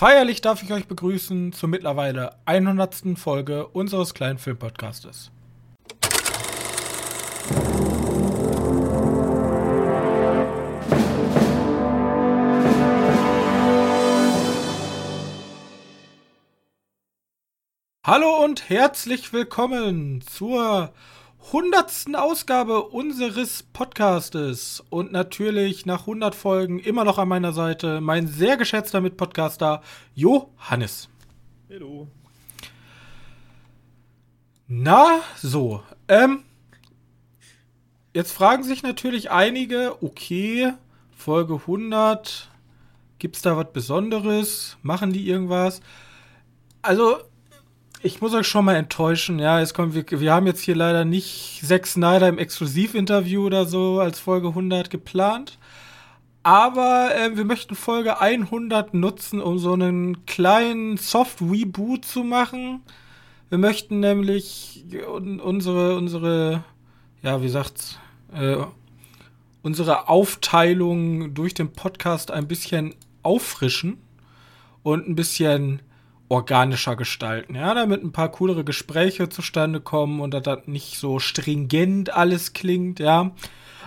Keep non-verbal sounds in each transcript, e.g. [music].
Feierlich darf ich euch begrüßen zur mittlerweile 100. Folge unseres kleinen Filmpodcastes. Hallo und herzlich willkommen zur hundertsten Ausgabe unseres Podcastes und natürlich nach 100 Folgen immer noch an meiner Seite mein sehr geschätzter Mitpodcaster Johannes. Hallo. Na, so. Ähm, jetzt fragen sich natürlich einige, okay, Folge 100, gibt's da was Besonderes? Machen die irgendwas? Also, ich muss euch schon mal enttäuschen, ja, es kommt, wir, wir haben jetzt hier leider nicht Zack Snyder im Exklusivinterview oder so als Folge 100 geplant. Aber äh, wir möchten Folge 100 nutzen, um so einen kleinen Soft-Reboot zu machen. Wir möchten nämlich unsere, unsere, ja, wie sagt's, äh, unsere Aufteilung durch den Podcast ein bisschen auffrischen und ein bisschen organischer gestalten, ja, damit ein paar coolere Gespräche zustande kommen und dass das nicht so stringent alles klingt, ja.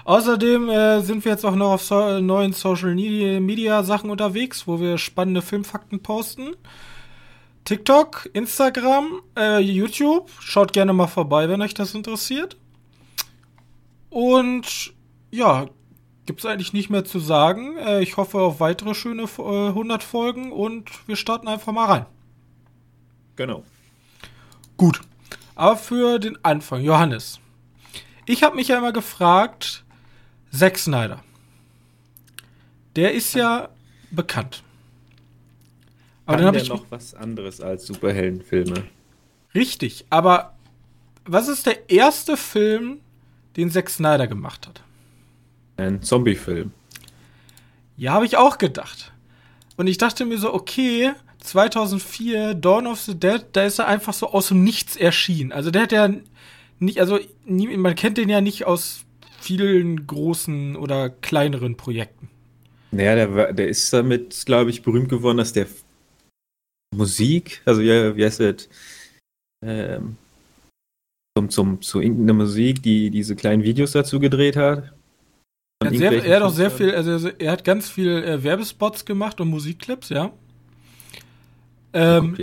Außerdem äh, sind wir jetzt auch noch auf so neuen Social Media Sachen unterwegs, wo wir spannende Filmfakten posten. TikTok, Instagram, äh, YouTube. Schaut gerne mal vorbei, wenn euch das interessiert. Und ja, gibt's eigentlich nicht mehr zu sagen. Äh, ich hoffe auf weitere schöne äh, 100 Folgen und wir starten einfach mal rein. Genau. Gut. Aber für den Anfang, Johannes. Ich habe mich ja immer gefragt, Zack Snyder. Der ist ja bekannt. Aber Kann dann habe ich noch was anderes als Superheldenfilme. Richtig, aber was ist der erste Film, den Zack Snyder gemacht hat? Ein Zombie-Film. Ja, habe ich auch gedacht. Und ich dachte mir so, okay, 2004 Dawn of the Dead, da ist er einfach so aus dem Nichts erschienen. Also der hat ja nicht, also nie, man kennt den ja nicht aus vielen großen oder kleineren Projekten. Naja, der, der ist damit, glaube ich, berühmt geworden, dass der Musik, also ja, wie heißt das, ähm, zum, zum, zu irgendeiner Musik, die diese kleinen Videos dazu gedreht hat. Er hat, sehr, er hat auch sehr viel, also er hat ganz viel äh, Werbespots gemacht und Musikclips, ja. Ähm,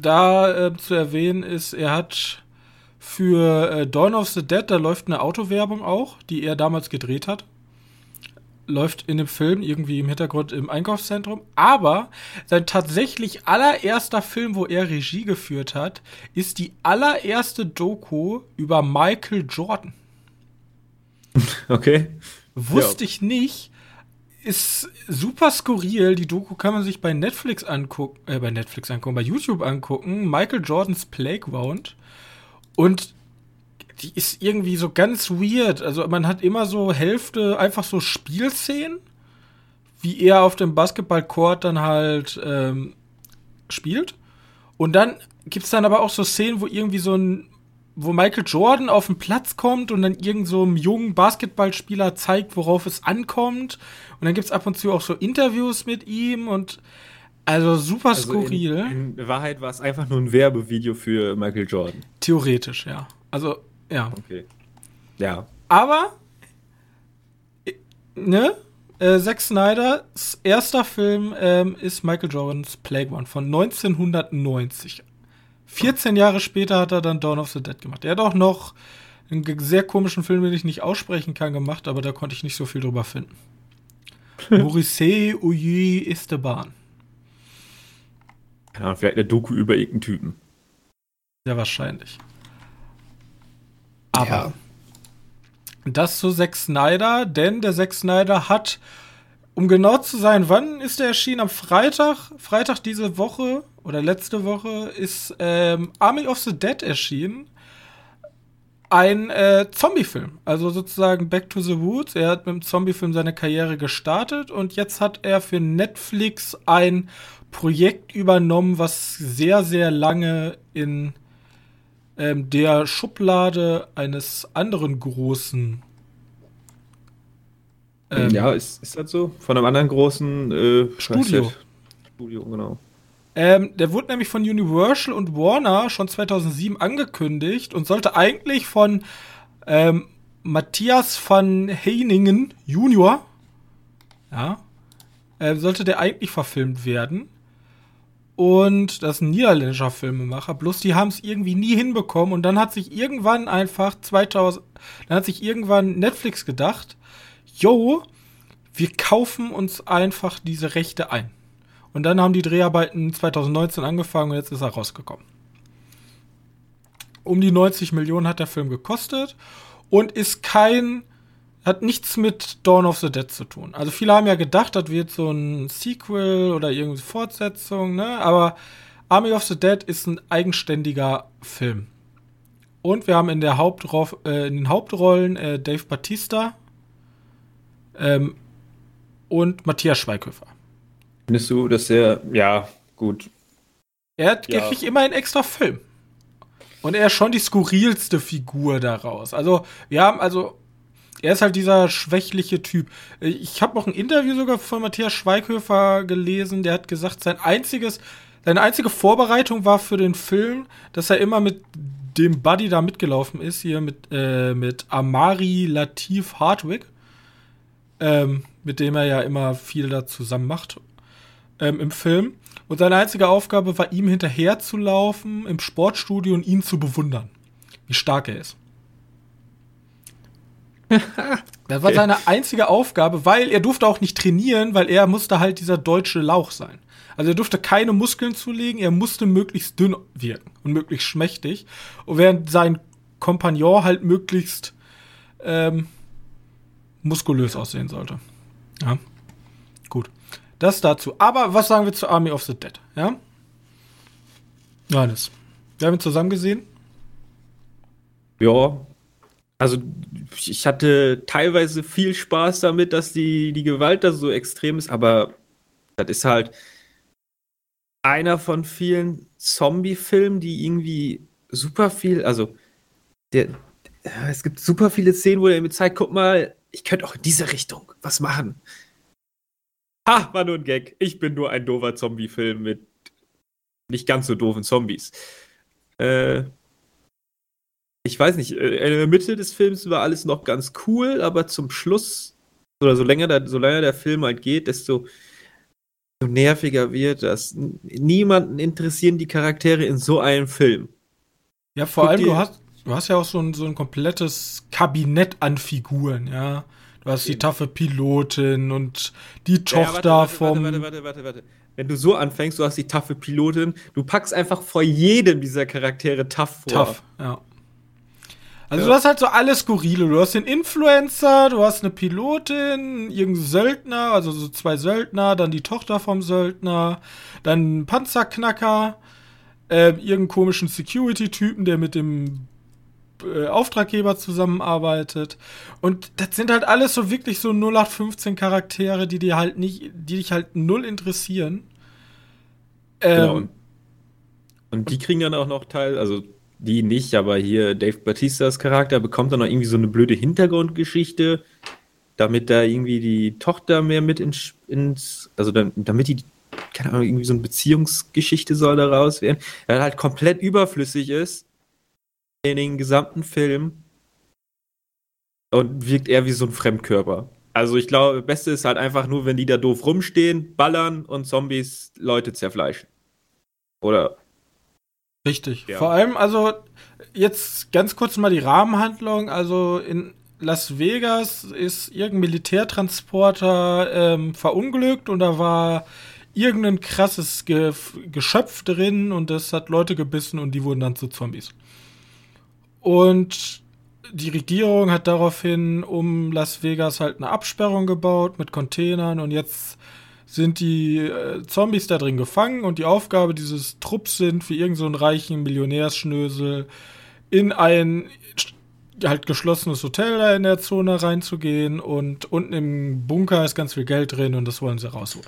da äh, zu erwähnen ist, er hat für äh, Dawn of the Dead, da läuft eine Autowerbung auch, die er damals gedreht hat. Läuft in dem Film irgendwie im Hintergrund im Einkaufszentrum. Aber sein tatsächlich allererster Film, wo er Regie geführt hat, ist die allererste Doku über Michael Jordan. [laughs] Okay. Wusste ja. ich nicht ist super skurril. Die Doku kann man sich bei Netflix angucken, äh, bei Netflix angucken, bei YouTube angucken. Michael Jordans Playground. Und die ist irgendwie so ganz weird. Also man hat immer so Hälfte einfach so Spielszenen, wie er auf dem Basketballcourt dann halt ähm, spielt. Und dann gibt's dann aber auch so Szenen, wo irgendwie so ein wo Michael Jordan auf den Platz kommt und dann irgend so einem jungen Basketballspieler zeigt, worauf es ankommt. Und dann gibt's ab und zu auch so Interviews mit ihm und also super also skurril. In, in Wahrheit war es einfach nur ein Werbevideo für Michael Jordan. Theoretisch, ja. Also, ja. Okay. Ja. Aber, ne? Äh, Zack Snyders erster Film ähm, ist Michael Jordans Plague One von 1990. 14 Jahre später hat er dann Dawn of the Dead gemacht. Er hat auch noch einen sehr komischen Film, den ich nicht aussprechen kann, gemacht, aber da konnte ich nicht so viel drüber finden. [laughs] Maurice Oye Esteban. Ja, vielleicht eine Doku über irgendeinen Typen. Sehr wahrscheinlich. Aber ja. das zu Zack Snyder, denn der Zack Snyder hat, um genau zu sein, wann ist er erschienen? Am Freitag, Freitag diese Woche oder letzte Woche ist ähm, Army of the Dead erschienen. Ein äh, Zombie-Film, also sozusagen Back to the Woods. Er hat mit dem Zombie-Film seine Karriere gestartet und jetzt hat er für Netflix ein Projekt übernommen, was sehr, sehr lange in ähm, der Schublade eines anderen großen ähm, ja, ist, ist das so? Von einem anderen großen äh, Studio. Studio, genau. Ähm, der wurde nämlich von Universal und Warner schon 2007 angekündigt und sollte eigentlich von ähm, Matthias van Heiningen Junior, ja, äh, sollte der eigentlich verfilmt werden. Und das ist ein niederländischer Filmemacher. Bloß die haben es irgendwie nie hinbekommen. Und dann hat sich irgendwann einfach 2000, dann hat sich irgendwann Netflix gedacht, yo, wir kaufen uns einfach diese Rechte ein. Und dann haben die Dreharbeiten 2019 angefangen und jetzt ist er rausgekommen. Um die 90 Millionen hat der Film gekostet und ist kein hat nichts mit Dawn of the Dead zu tun. Also viele haben ja gedacht, das wird so ein Sequel oder irgendwie Fortsetzung, ne? Aber Army of the Dead ist ein eigenständiger Film. Und wir haben in, der Hauptro äh, in den Hauptrollen äh, Dave Batista ähm, und Matthias Schweighöfer. Findest du, dass er, ja, gut. Er hat ja. kriegt immer einen extra Film. Und er ist schon die skurrilste Figur daraus. Also, wir haben, also, er ist halt dieser schwächliche Typ. Ich habe noch ein Interview sogar von Matthias Schweighöfer gelesen, der hat gesagt, sein einziges, seine einzige Vorbereitung war für den Film, dass er immer mit dem Buddy da mitgelaufen ist, hier mit, äh, mit Amari Latif Hardwick, ähm, mit dem er ja immer viel da zusammen macht ähm, im Film. Und seine einzige Aufgabe war, ihm hinterher zu laufen im Sportstudio und ihn zu bewundern, wie stark er ist. [laughs] das war seine einzige Aufgabe, weil er durfte auch nicht trainieren, weil er musste halt dieser deutsche Lauch sein. Also er durfte keine Muskeln zulegen, er musste möglichst dünn wirken und möglichst schmächtig. Und während sein Kompagnon halt möglichst ähm, muskulös aussehen sollte. Ja. Gut. Das dazu. Aber was sagen wir zu Army of the Dead? Ja? Johannes. Wir haben ihn zusammen gesehen. Ja, also ich hatte teilweise viel Spaß damit, dass die, die Gewalt da so extrem ist, aber das ist halt einer von vielen Zombie-Filmen, die irgendwie super viel, also der, es gibt super viele Szenen, wo er mir zeigt, guck mal, ich könnte auch in diese Richtung was machen. Ha, war nur ein Gag. Ich bin nur ein doofer Zombie-Film mit nicht ganz so doofen Zombies. Äh, ich weiß nicht, äh, in der Mitte des Films war alles noch ganz cool, aber zum Schluss, oder so länger der, so länger der Film halt geht, desto so nerviger wird das. Niemanden interessieren die Charaktere in so einem Film. Ja, vor Guck allem, du hast, du hast ja auch so ein, so ein komplettes Kabinett an Figuren, ja. Du hast die taffe Pilotin und die Tochter ja, warte, warte, vom. Warte, warte, warte, warte, Wenn du so anfängst, du hast die taffe Pilotin, du packst einfach vor jedem dieser Charaktere tough vor. Tough, ja. Also du hast halt so alles skurrile. Du hast den Influencer, du hast eine Pilotin, irgendeinen Söldner, also so zwei Söldner, dann die Tochter vom Söldner, dann einen Panzerknacker, äh, irgendeinen komischen Security-Typen, der mit dem äh, Auftraggeber zusammenarbeitet. Und das sind halt alles so wirklich so 0815 Charaktere, die dir halt nicht, die dich halt null interessieren. Genau. Ähm, und die kriegen dann auch noch Teil, also die nicht, aber hier Dave Batistas Charakter bekommt dann noch irgendwie so eine blöde Hintergrundgeschichte, damit da irgendwie die Tochter mehr mit ins, ins also dann, damit die, keine Ahnung, irgendwie so eine Beziehungsgeschichte soll daraus werden, der halt komplett überflüssig ist in den gesamten Film und wirkt eher wie so ein Fremdkörper. Also ich glaube, das Beste ist halt einfach nur, wenn die da doof rumstehen, ballern und Zombies Leute zerfleischen. Oder Richtig. Ja. Vor allem, also jetzt ganz kurz mal die Rahmenhandlung. Also in Las Vegas ist irgendein Militärtransporter ähm, verunglückt und da war irgendein krasses Ge Geschöpf drin und das hat Leute gebissen und die wurden dann zu Zombies. Und die Regierung hat daraufhin um Las Vegas halt eine Absperrung gebaut mit Containern und jetzt sind die äh, Zombies da drin gefangen und die Aufgabe dieses Trupps sind, für irgendeinen so reichen Millionärsschnösel in ein halt geschlossenes Hotel da in der Zone reinzugehen und unten im Bunker ist ganz viel Geld drin und das wollen sie rausholen.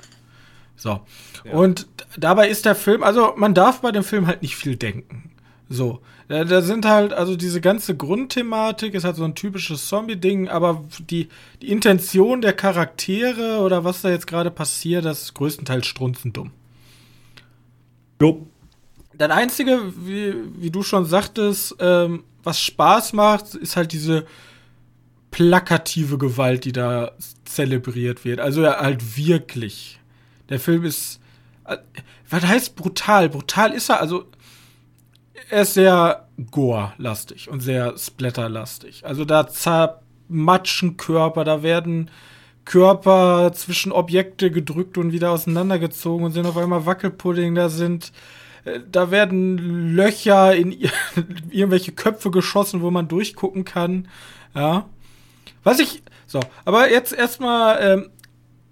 So. Ja. Und dabei ist der Film, also man darf bei dem Film halt nicht viel denken. So. Da, da, sind halt, also diese ganze Grundthematik ist halt so ein typisches Zombie-Ding, aber die, die Intention der Charaktere oder was da jetzt gerade passiert, das ist größtenteils strunzendumm. Jo. Das Einzige, wie, wie du schon sagtest, ähm, was Spaß macht, ist halt diese plakative Gewalt, die da zelebriert wird. Also ja, halt wirklich. Der Film ist. Äh, was heißt brutal? Brutal ist er, also. Er ist sehr gore-lastig und sehr splatter-lastig. Also da zermatschen Körper, da werden Körper zwischen Objekte gedrückt und wieder auseinandergezogen und sind auf einmal Wackelpudding, da sind äh, da werden Löcher in [laughs] irgendwelche Köpfe geschossen, wo man durchgucken kann. Ja. Was ich. So, aber jetzt erstmal, ähm,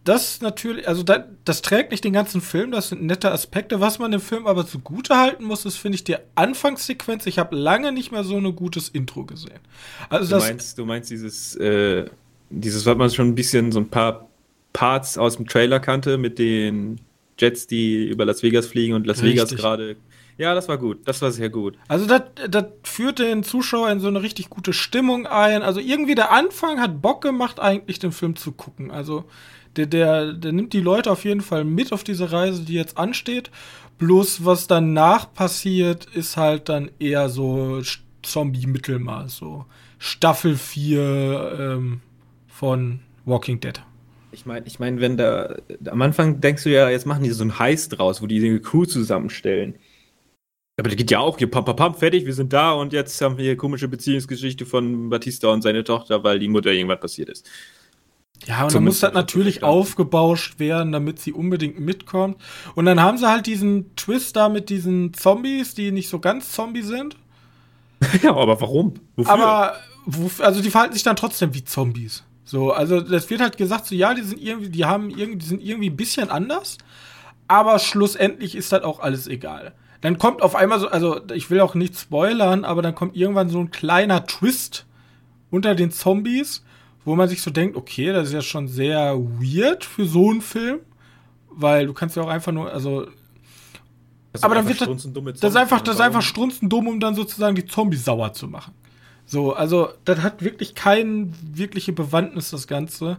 das natürlich, also das, das, trägt nicht den ganzen Film, das sind nette Aspekte. Was man dem Film aber zugute halten muss, ist, finde ich, die Anfangssequenz. Ich habe lange nicht mehr so ein gutes Intro gesehen. Also du, das, meinst, du meinst dieses, äh, dieses, was man schon ein bisschen so ein paar Parts aus dem Trailer kannte, mit den Jets, die über Las Vegas fliegen und Las Richtig. Vegas gerade. Ja, das war gut. Das war sehr gut. Also, das, das führt den Zuschauer in so eine richtig gute Stimmung ein. Also, irgendwie der Anfang hat Bock gemacht, eigentlich den Film zu gucken. Also, der, der, der nimmt die Leute auf jeden Fall mit auf diese Reise, die jetzt ansteht. Bloß, was danach passiert, ist halt dann eher so Zombie-Mittelmaß. So Staffel 4 ähm, von Walking Dead. Ich meine, ich mein, wenn da am Anfang denkst du ja, jetzt machen die so ein Heist draus, wo die eine Crew zusammenstellen. Aber das geht ja auch hier, pam, pam, pam, fertig, wir sind da und jetzt haben wir hier komische Beziehungsgeschichte von Batista und seine Tochter, weil die Mutter irgendwas passiert ist. Ja, und dann muss das natürlich aufgebauscht werden, damit sie unbedingt mitkommt. Und dann haben sie halt diesen Twist da mit diesen Zombies, die nicht so ganz Zombie sind. [laughs] ja, aber warum? Wofür? Aber, also die verhalten sich dann trotzdem wie Zombies. So, also das wird halt gesagt, so ja, die sind irgendwie, die haben irgendwie, die sind irgendwie ein bisschen anders, aber schlussendlich ist das auch alles egal. Dann kommt auf einmal so, also ich will auch nicht spoilern, aber dann kommt irgendwann so ein kleiner Twist unter den Zombies, wo man sich so denkt, okay, das ist ja schon sehr weird für so einen Film, weil du kannst ja auch einfach nur, also aber dann wird das, das ist einfach, das ist einfach strunzendumm, um dann sozusagen die Zombies sauer zu machen. So, also das hat wirklich keine wirkliche Bewandtnis, das Ganze.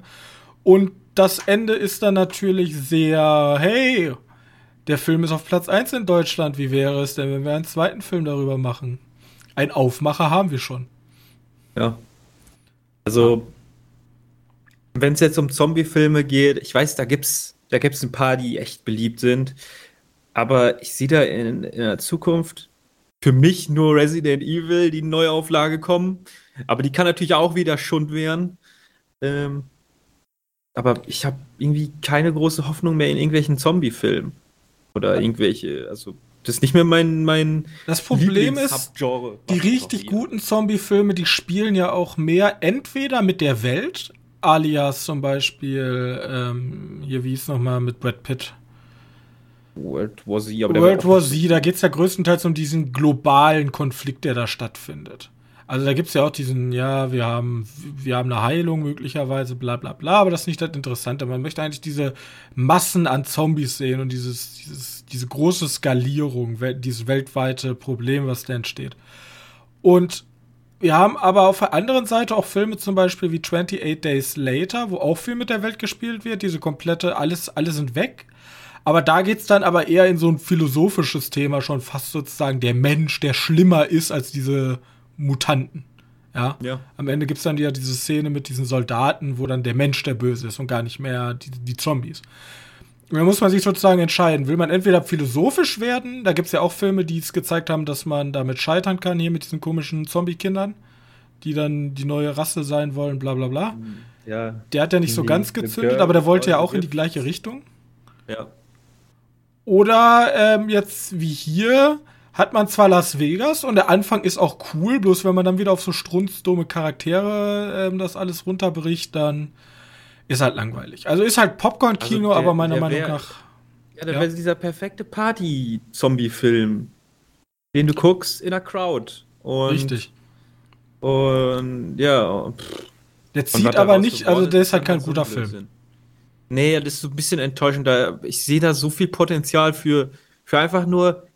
Und das Ende ist dann natürlich sehr, hey, der Film ist auf Platz 1 in Deutschland. Wie wäre es denn, wenn wir einen zweiten Film darüber machen? Ein Aufmacher haben wir schon. Ja. Also, wenn es jetzt um Zombie-Filme geht, ich weiß, da gibt's, da gibt's ein paar, die echt beliebt sind. Aber ich sehe da in, in der Zukunft für mich nur Resident Evil, die Neuauflage kommen. Aber die kann natürlich auch wieder Schund werden. Ähm, aber ich habe irgendwie keine große Hoffnung mehr in irgendwelchen Zombie-Filmen. Oder irgendwelche, also das ist nicht mehr mein mein Das Problem ist, die richtig guten Zombie-Filme, die spielen ja auch mehr entweder mit der Welt, alias zum Beispiel ähm, hier wie es nochmal mit Brad Pitt. World War Z. Aber World War Z, da geht es ja größtenteils um diesen globalen Konflikt, der da stattfindet. Also da gibt es ja auch diesen, ja, wir haben, wir haben eine Heilung möglicherweise, bla bla bla, aber das ist nicht das Interessante. Man möchte eigentlich diese Massen an Zombies sehen und dieses, dieses, diese große Skalierung, dieses weltweite Problem, was da entsteht. Und wir haben aber auf der anderen Seite auch Filme zum Beispiel wie 28 Days Later, wo auch viel mit der Welt gespielt wird, diese komplette, alles, alle sind weg. Aber da geht es dann aber eher in so ein philosophisches Thema, schon fast sozusagen der Mensch, der schlimmer ist als diese Mutanten. Ja. ja. Am Ende gibt es dann ja diese Szene mit diesen Soldaten, wo dann der Mensch der Böse ist und gar nicht mehr die, die Zombies. Da muss man sich sozusagen entscheiden. Will man entweder philosophisch werden, da gibt es ja auch Filme, die es gezeigt haben, dass man damit scheitern kann, hier mit diesen komischen Zombie-Kindern, die dann die neue Rasse sein wollen, bla bla bla. Ja. Der hat ja nicht so ganz gezündet, aber der wollte ja auch in die gleiche Richtung. Ja. Oder ähm, jetzt wie hier hat man zwar Las Vegas und der Anfang ist auch cool, bloß wenn man dann wieder auf so strunzdome Charaktere ähm, das alles runterbricht, dann ist halt langweilig. Also ist halt Popcorn-Kino, also aber meiner Meinung wär, nach. Ja, das ja. wäre dieser perfekte Party-Zombie-Film, den du guckst in der Crowd. Und, Richtig. Und ja. Pff. Der zieht aber nicht, also der ist halt kein guter Film. Nee, das ist so ein bisschen enttäuschend. Da, ich sehe da so viel Potenzial für, für einfach nur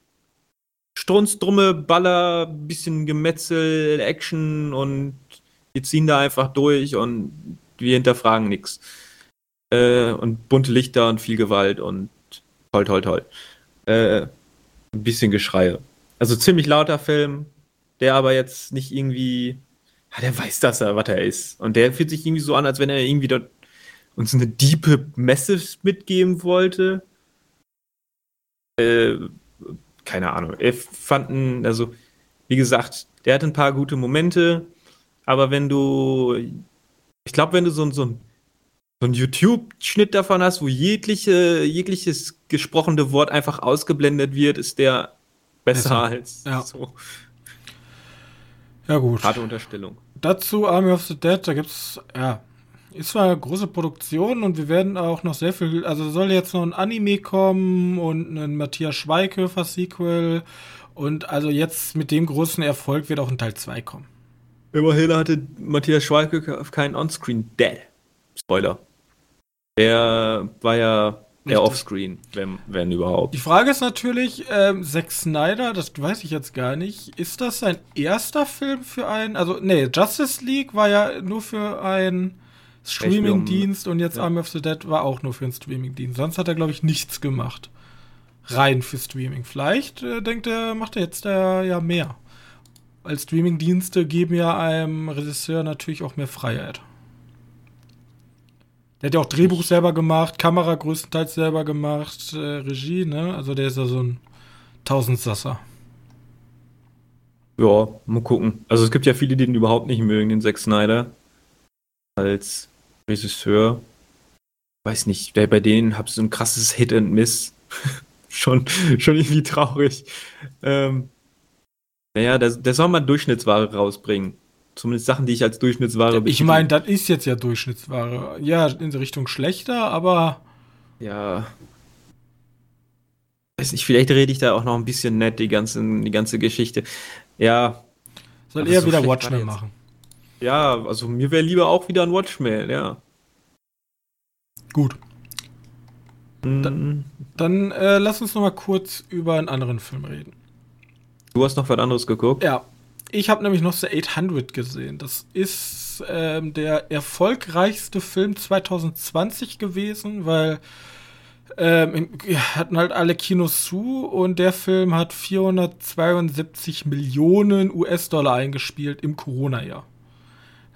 Strunzdrumme, Baller, bisschen Gemetzel, Action und wir ziehen da einfach durch und wir hinterfragen nichts. Äh, und bunte Lichter und viel Gewalt und toll, toll, toll. Äh, ein bisschen Geschreie. Also ziemlich lauter Film, der aber jetzt nicht irgendwie, ja, der weiß, dass er, was er ist. Und der fühlt sich irgendwie so an, als wenn er irgendwie dort uns eine diepe Message mitgeben wollte. Äh, keine Ahnung. Er fanden, also, wie gesagt, der hat ein paar gute Momente, aber wenn du, ich glaube, wenn du so, so, so einen YouTube-Schnitt davon hast, wo jegliche, jegliches gesprochene Wort einfach ausgeblendet wird, ist der besser, besser. als ja. so. Ja, gut. Harte Unterstellung. Dazu Army of the Dead, da gibt's, ja, ist zwar eine große Produktion und wir werden auch noch sehr viel, also soll jetzt noch ein Anime kommen und ein Matthias Schweighöfer Sequel und also jetzt mit dem großen Erfolg wird auch ein Teil 2 kommen. Immerhin hatte Matthias Schweighöfer keinen Onscreen Dead. Spoiler. Der war ja eher Offscreen, wenn, wenn überhaupt. Die Frage ist natürlich, ähm, Zack Snyder, das weiß ich jetzt gar nicht, ist das sein erster Film für einen, also nee, Justice League war ja nur für einen Streaming-Dienst und jetzt ja. Army of the Dead war auch nur für einen Streaming-Dienst. Sonst hat er, glaube ich, nichts gemacht. Rein für Streaming. Vielleicht äh, denkt er, macht er jetzt äh, ja mehr. Weil Streaming-Dienste geben ja einem Regisseur natürlich auch mehr Freiheit. Der hat ja auch Drehbuch selber gemacht, Kamera größtenteils selber gemacht, äh, Regie, ne? Also der ist ja so ein Tausendsasser. Ja, mal gucken. Also es gibt ja viele, die den überhaupt nicht mögen, den Zack Snyder. Als Regisseur. Weiß nicht, bei denen hab so ein krasses Hit and Miss. [laughs] schon, schon irgendwie traurig. Ähm, naja, der, der soll mal Durchschnittsware rausbringen. Zumindest Sachen, die ich als Durchschnittsware Ich meine, das ist jetzt ja Durchschnittsware. Ja, in Richtung schlechter, aber. Ja. Weiß nicht, vielleicht rede ich da auch noch ein bisschen nett, die, ganzen, die ganze Geschichte. Ja. Soll eher so wieder Watchmen machen. Ja, also mir wäre lieber auch wieder ein Watchmen, ja. Gut. Mhm. Dann, dann äh, lass uns noch mal kurz über einen anderen Film reden. Du hast noch was anderes geguckt? Ja, ich habe nämlich noch The 800 gesehen. Das ist ähm, der erfolgreichste Film 2020 gewesen, weil ähm, hatten halt alle Kinos zu und der Film hat 472 Millionen US-Dollar eingespielt im Corona-Jahr.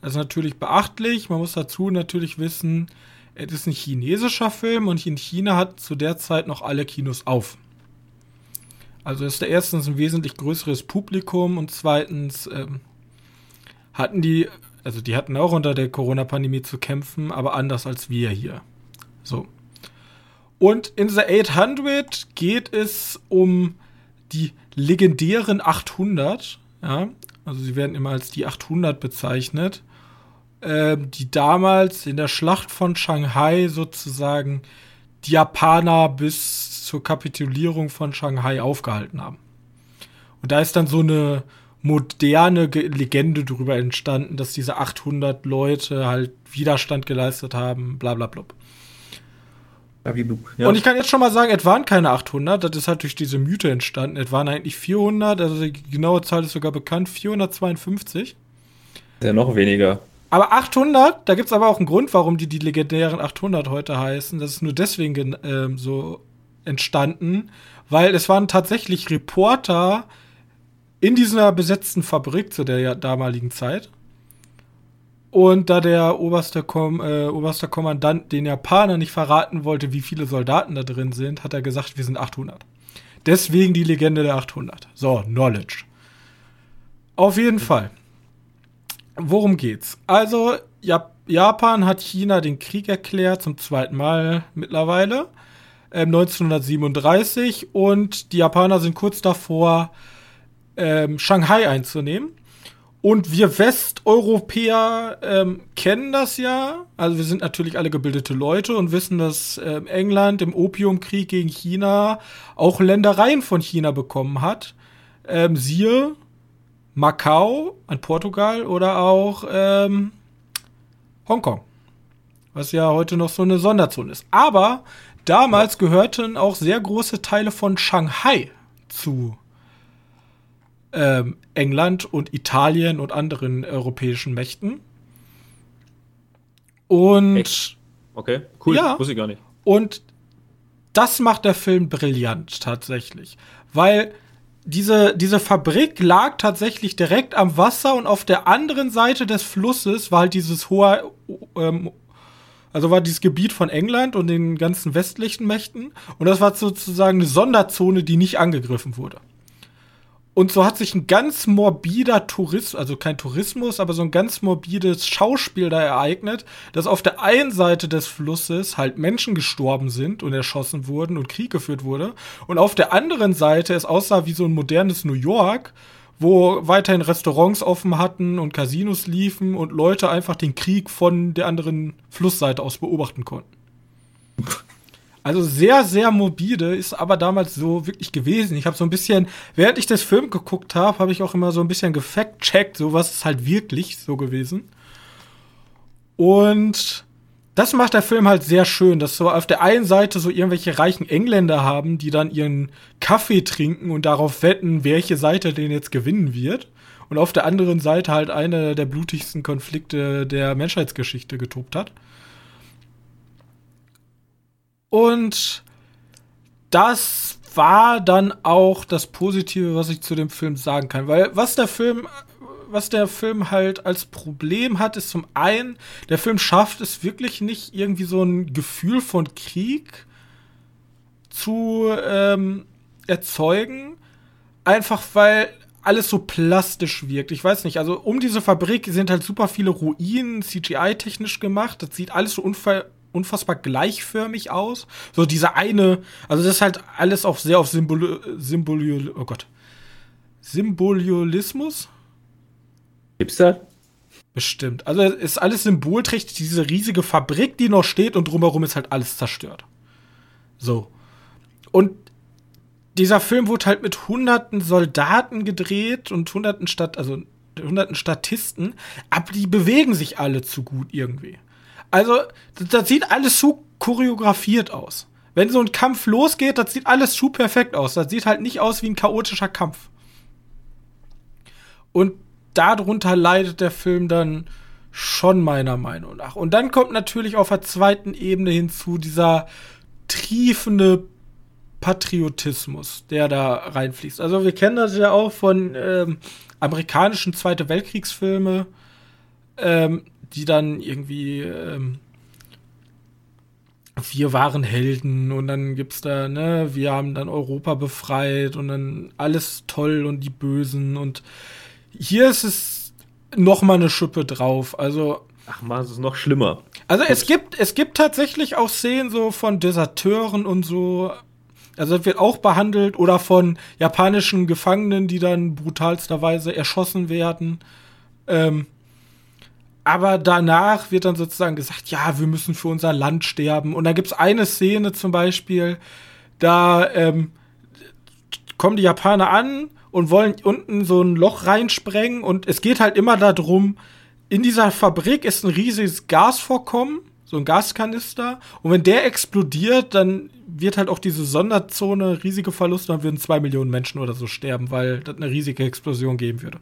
Das ist natürlich beachtlich. Man muss dazu natürlich wissen, es ist ein chinesischer Film und in China hat zu der Zeit noch alle Kinos auf. Also ist da erstens ein wesentlich größeres Publikum und zweitens ähm, hatten die, also die hatten auch unter der Corona-Pandemie zu kämpfen, aber anders als wir hier. So. Und in The 800 geht es um die legendären 800, ja, also sie werden immer als die 800 bezeichnet, äh, die damals in der Schlacht von Shanghai sozusagen die Japaner bis zur Kapitulierung von Shanghai aufgehalten haben. Und da ist dann so eine moderne Legende darüber entstanden, dass diese 800 Leute halt Widerstand geleistet haben, bla bla bla. Ja. Und ich kann jetzt schon mal sagen, es waren keine 800, das ist halt durch diese Mythe entstanden. Es waren eigentlich 400, also die genaue Zahl ist sogar bekannt, 452. Ja, noch weniger. Aber 800, da gibt es aber auch einen Grund, warum die die legendären 800 heute heißen. Das ist nur deswegen ähm, so entstanden, weil es waren tatsächlich Reporter in dieser besetzten Fabrik zu der damaligen Zeit. Und da der oberste, Kom äh, oberste Kommandant den Japanern nicht verraten wollte, wie viele Soldaten da drin sind, hat er gesagt, wir sind 800. Deswegen die Legende der 800. So, Knowledge. Auf jeden Fall. Worum geht's? Also, Japan hat China den Krieg erklärt, zum zweiten Mal mittlerweile. 1937 ähm, und die Japaner sind kurz davor, ähm, Shanghai einzunehmen. Und wir Westeuropäer ähm, kennen das ja. Also wir sind natürlich alle gebildete Leute und wissen, dass ähm, England im Opiumkrieg gegen China auch Ländereien von China bekommen hat. Ähm, siehe Macau an Portugal oder auch ähm, Hongkong. Was ja heute noch so eine Sonderzone ist. Aber Damals gehörten auch sehr große Teile von Shanghai zu ähm, England und Italien und anderen europäischen Mächten. Und Echt? okay, cool, ja, wusste ich gar nicht. Und das macht der Film brillant tatsächlich. Weil diese, diese Fabrik lag tatsächlich direkt am Wasser und auf der anderen Seite des Flusses war halt dieses hohe, ähm, also war dieses Gebiet von England und den ganzen westlichen Mächten. Und das war sozusagen eine Sonderzone, die nicht angegriffen wurde. Und so hat sich ein ganz morbider Tourismus, also kein Tourismus, aber so ein ganz morbides Schauspiel da ereignet, dass auf der einen Seite des Flusses halt Menschen gestorben sind und erschossen wurden und Krieg geführt wurde. Und auf der anderen Seite es aussah wie so ein modernes New York, wo weiterhin Restaurants offen hatten und Casinos liefen und Leute einfach den Krieg von der anderen Flussseite aus beobachten konnten. [laughs] Also sehr, sehr morbide, ist aber damals so wirklich gewesen. Ich habe so ein bisschen, während ich das Film geguckt habe, habe ich auch immer so ein bisschen gefact-checkt, so was ist halt wirklich so gewesen. Und das macht der Film halt sehr schön, dass so auf der einen Seite so irgendwelche reichen Engländer haben, die dann ihren Kaffee trinken und darauf wetten, welche Seite den jetzt gewinnen wird. Und auf der anderen Seite halt einer der blutigsten Konflikte der Menschheitsgeschichte getobt hat. Und das war dann auch das Positive, was ich zu dem Film sagen kann. Weil was der Film, was der Film halt als Problem hat, ist zum einen, der Film schafft es wirklich nicht, irgendwie so ein Gefühl von Krieg zu ähm, erzeugen. Einfach weil alles so plastisch wirkt. Ich weiß nicht, also um diese Fabrik sind halt super viele Ruinen CGI-technisch gemacht. Das sieht alles so unfall unfassbar gleichförmig aus. So diese eine, also das ist halt alles auch sehr auf Symbol, Symbol, oh Gott, Symbolismus. Gibt's da? Bestimmt. Also ist alles symbolträchtig, diese riesige Fabrik, die noch steht und drumherum ist halt alles zerstört. So. Und dieser Film wurde halt mit hunderten Soldaten gedreht und hunderten Stadt, also hunderten Statisten, aber die bewegen sich alle zu gut irgendwie. Also, das sieht alles zu choreografiert aus. Wenn so ein Kampf losgeht, das sieht alles zu perfekt aus. Das sieht halt nicht aus wie ein chaotischer Kampf. Und darunter leidet der Film dann schon meiner Meinung nach. Und dann kommt natürlich auf der zweiten Ebene hinzu dieser triefende Patriotismus, der da reinfließt. Also wir kennen das ja auch von ähm, amerikanischen Zweite Weltkriegsfilme. Ähm, die dann irgendwie ähm, wir waren Helden und dann gibt's da, ne, wir haben dann Europa befreit und dann alles toll und die Bösen und hier ist es noch mal eine Schippe drauf. Also Ach man, es ist noch schlimmer. Also es gibt es gibt tatsächlich auch Szenen so von Deserteuren und so. Also das wird auch behandelt oder von japanischen Gefangenen, die dann brutalsterweise erschossen werden. Ähm, aber danach wird dann sozusagen gesagt, ja, wir müssen für unser Land sterben. Und da gibt's eine Szene zum Beispiel, da ähm, kommen die Japaner an und wollen unten so ein Loch reinsprengen. Und es geht halt immer darum, in dieser Fabrik ist ein riesiges Gasvorkommen, so ein Gaskanister. Und wenn der explodiert, dann wird halt auch diese Sonderzone riesige Verluste, dann würden zwei Millionen Menschen oder so sterben, weil das eine riesige Explosion geben würde.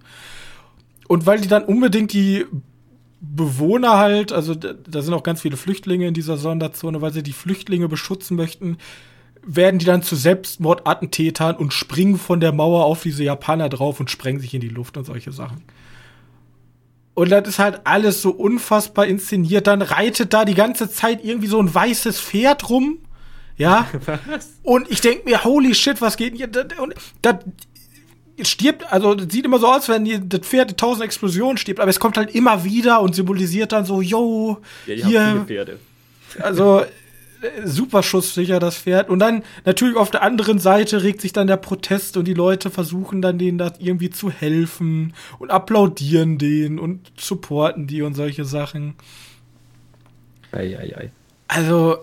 Und weil die dann unbedingt die Bewohner halt, also da sind auch ganz viele Flüchtlinge in dieser Sonderzone, weil sie die Flüchtlinge beschützen möchten, werden die dann zu Selbstmordattentätern und springen von der Mauer auf diese Japaner drauf und sprengen sich in die Luft und solche Sachen. Und das ist halt alles so unfassbar inszeniert. Dann reitet da die ganze Zeit irgendwie so ein weißes Pferd rum. Ja. [laughs] Was? Und ich denk mir, holy shit, was geht denn hier? Und das, stirbt, also sieht immer so aus, wenn die, das Pferd die tausend Explosionen stirbt, aber es kommt halt immer wieder und symbolisiert dann so, yo, ja, die hier, haben viele Pferde. Also äh, super schusssicher das Pferd und dann natürlich auf der anderen Seite regt sich dann der Protest und die Leute versuchen dann denen da irgendwie zu helfen und applaudieren den und supporten die und solche Sachen. Ei, ei, ei. Also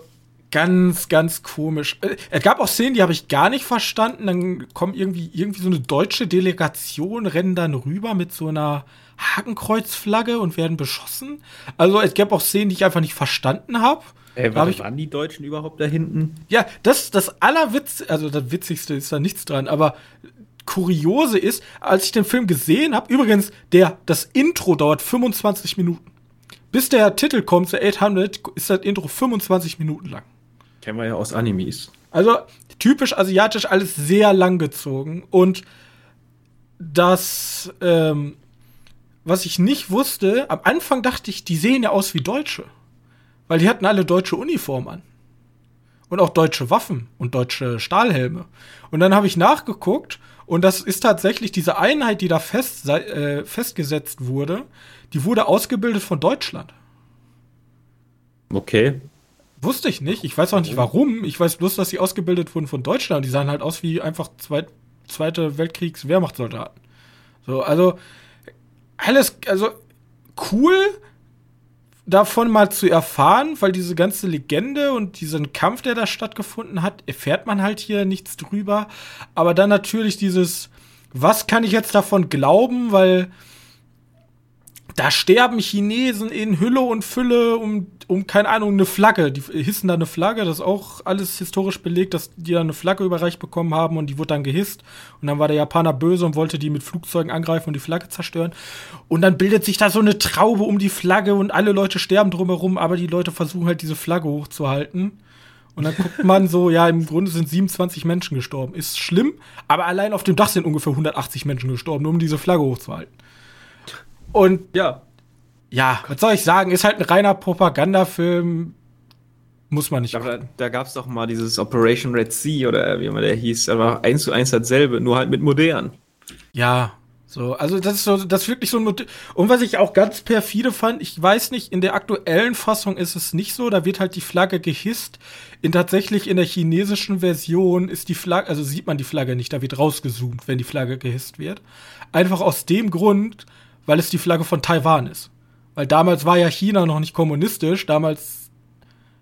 ganz, ganz komisch. Äh, es gab auch Szenen, die habe ich gar nicht verstanden. Dann kommt irgendwie, irgendwie so eine deutsche Delegation, rennen dann rüber mit so einer Hakenkreuzflagge und werden beschossen. Also es gab auch Szenen, die ich einfach nicht verstanden habe. Äh, warte, waren die Deutschen überhaupt da hinten? Ja, das, das Allerwitz, also das Witzigste ist da nichts dran, aber Kuriose ist, als ich den Film gesehen habe, übrigens, der, das Intro dauert 25 Minuten. Bis der Titel kommt, der 800, ist das Intro 25 Minuten lang. Kennen wir ja aus Animes. Also typisch asiatisch, alles sehr lang gezogen. Und das, ähm, was ich nicht wusste, am Anfang dachte ich, die sehen ja aus wie Deutsche. Weil die hatten alle deutsche Uniformen an. Und auch deutsche Waffen und deutsche Stahlhelme. Und dann habe ich nachgeguckt und das ist tatsächlich diese Einheit, die da fest, äh, festgesetzt wurde, die wurde ausgebildet von Deutschland. Okay. Wusste ich nicht. Ich weiß auch nicht warum. Ich weiß bloß, dass sie ausgebildet wurden von Deutschland. Die sahen halt aus wie einfach Zweit Zweite Weltkriegs-Wehrmachtssoldaten. So, also alles, also cool davon mal zu erfahren, weil diese ganze Legende und diesen Kampf, der da stattgefunden hat, erfährt man halt hier nichts drüber. Aber dann natürlich dieses, was kann ich jetzt davon glauben, weil da sterben Chinesen in Hülle und Fülle um, um, keine Ahnung, eine Flagge. Die hissen da eine Flagge, das ist auch alles historisch belegt, dass die da eine Flagge überreicht bekommen haben und die wurde dann gehisst. Und dann war der Japaner böse und wollte die mit Flugzeugen angreifen und die Flagge zerstören. Und dann bildet sich da so eine Traube um die Flagge und alle Leute sterben drumherum, aber die Leute versuchen halt diese Flagge hochzuhalten. Und dann guckt man so, ja, im Grunde sind 27 Menschen gestorben. Ist schlimm, aber allein auf dem Dach sind ungefähr 180 Menschen gestorben, nur um diese Flagge hochzuhalten. Und ja, ja, was soll ich sagen? Ist halt ein reiner Propagandafilm. Muss man nicht. Aber da, da gab es doch mal dieses Operation Red Sea oder wie immer der hieß. Aber eins zu eins dasselbe, nur halt mit modern. Ja, so, also das ist so, das ist wirklich so ein Motiv. Und was ich auch ganz perfide fand, ich weiß nicht, in der aktuellen Fassung ist es nicht so, da wird halt die Flagge gehisst. In tatsächlich in der chinesischen Version ist die Flagge, also sieht man die Flagge nicht, da wird rausgezoomt, wenn die Flagge gehisst wird. Einfach aus dem Grund, weil es die Flagge von Taiwan ist. Weil damals war ja China noch nicht kommunistisch, damals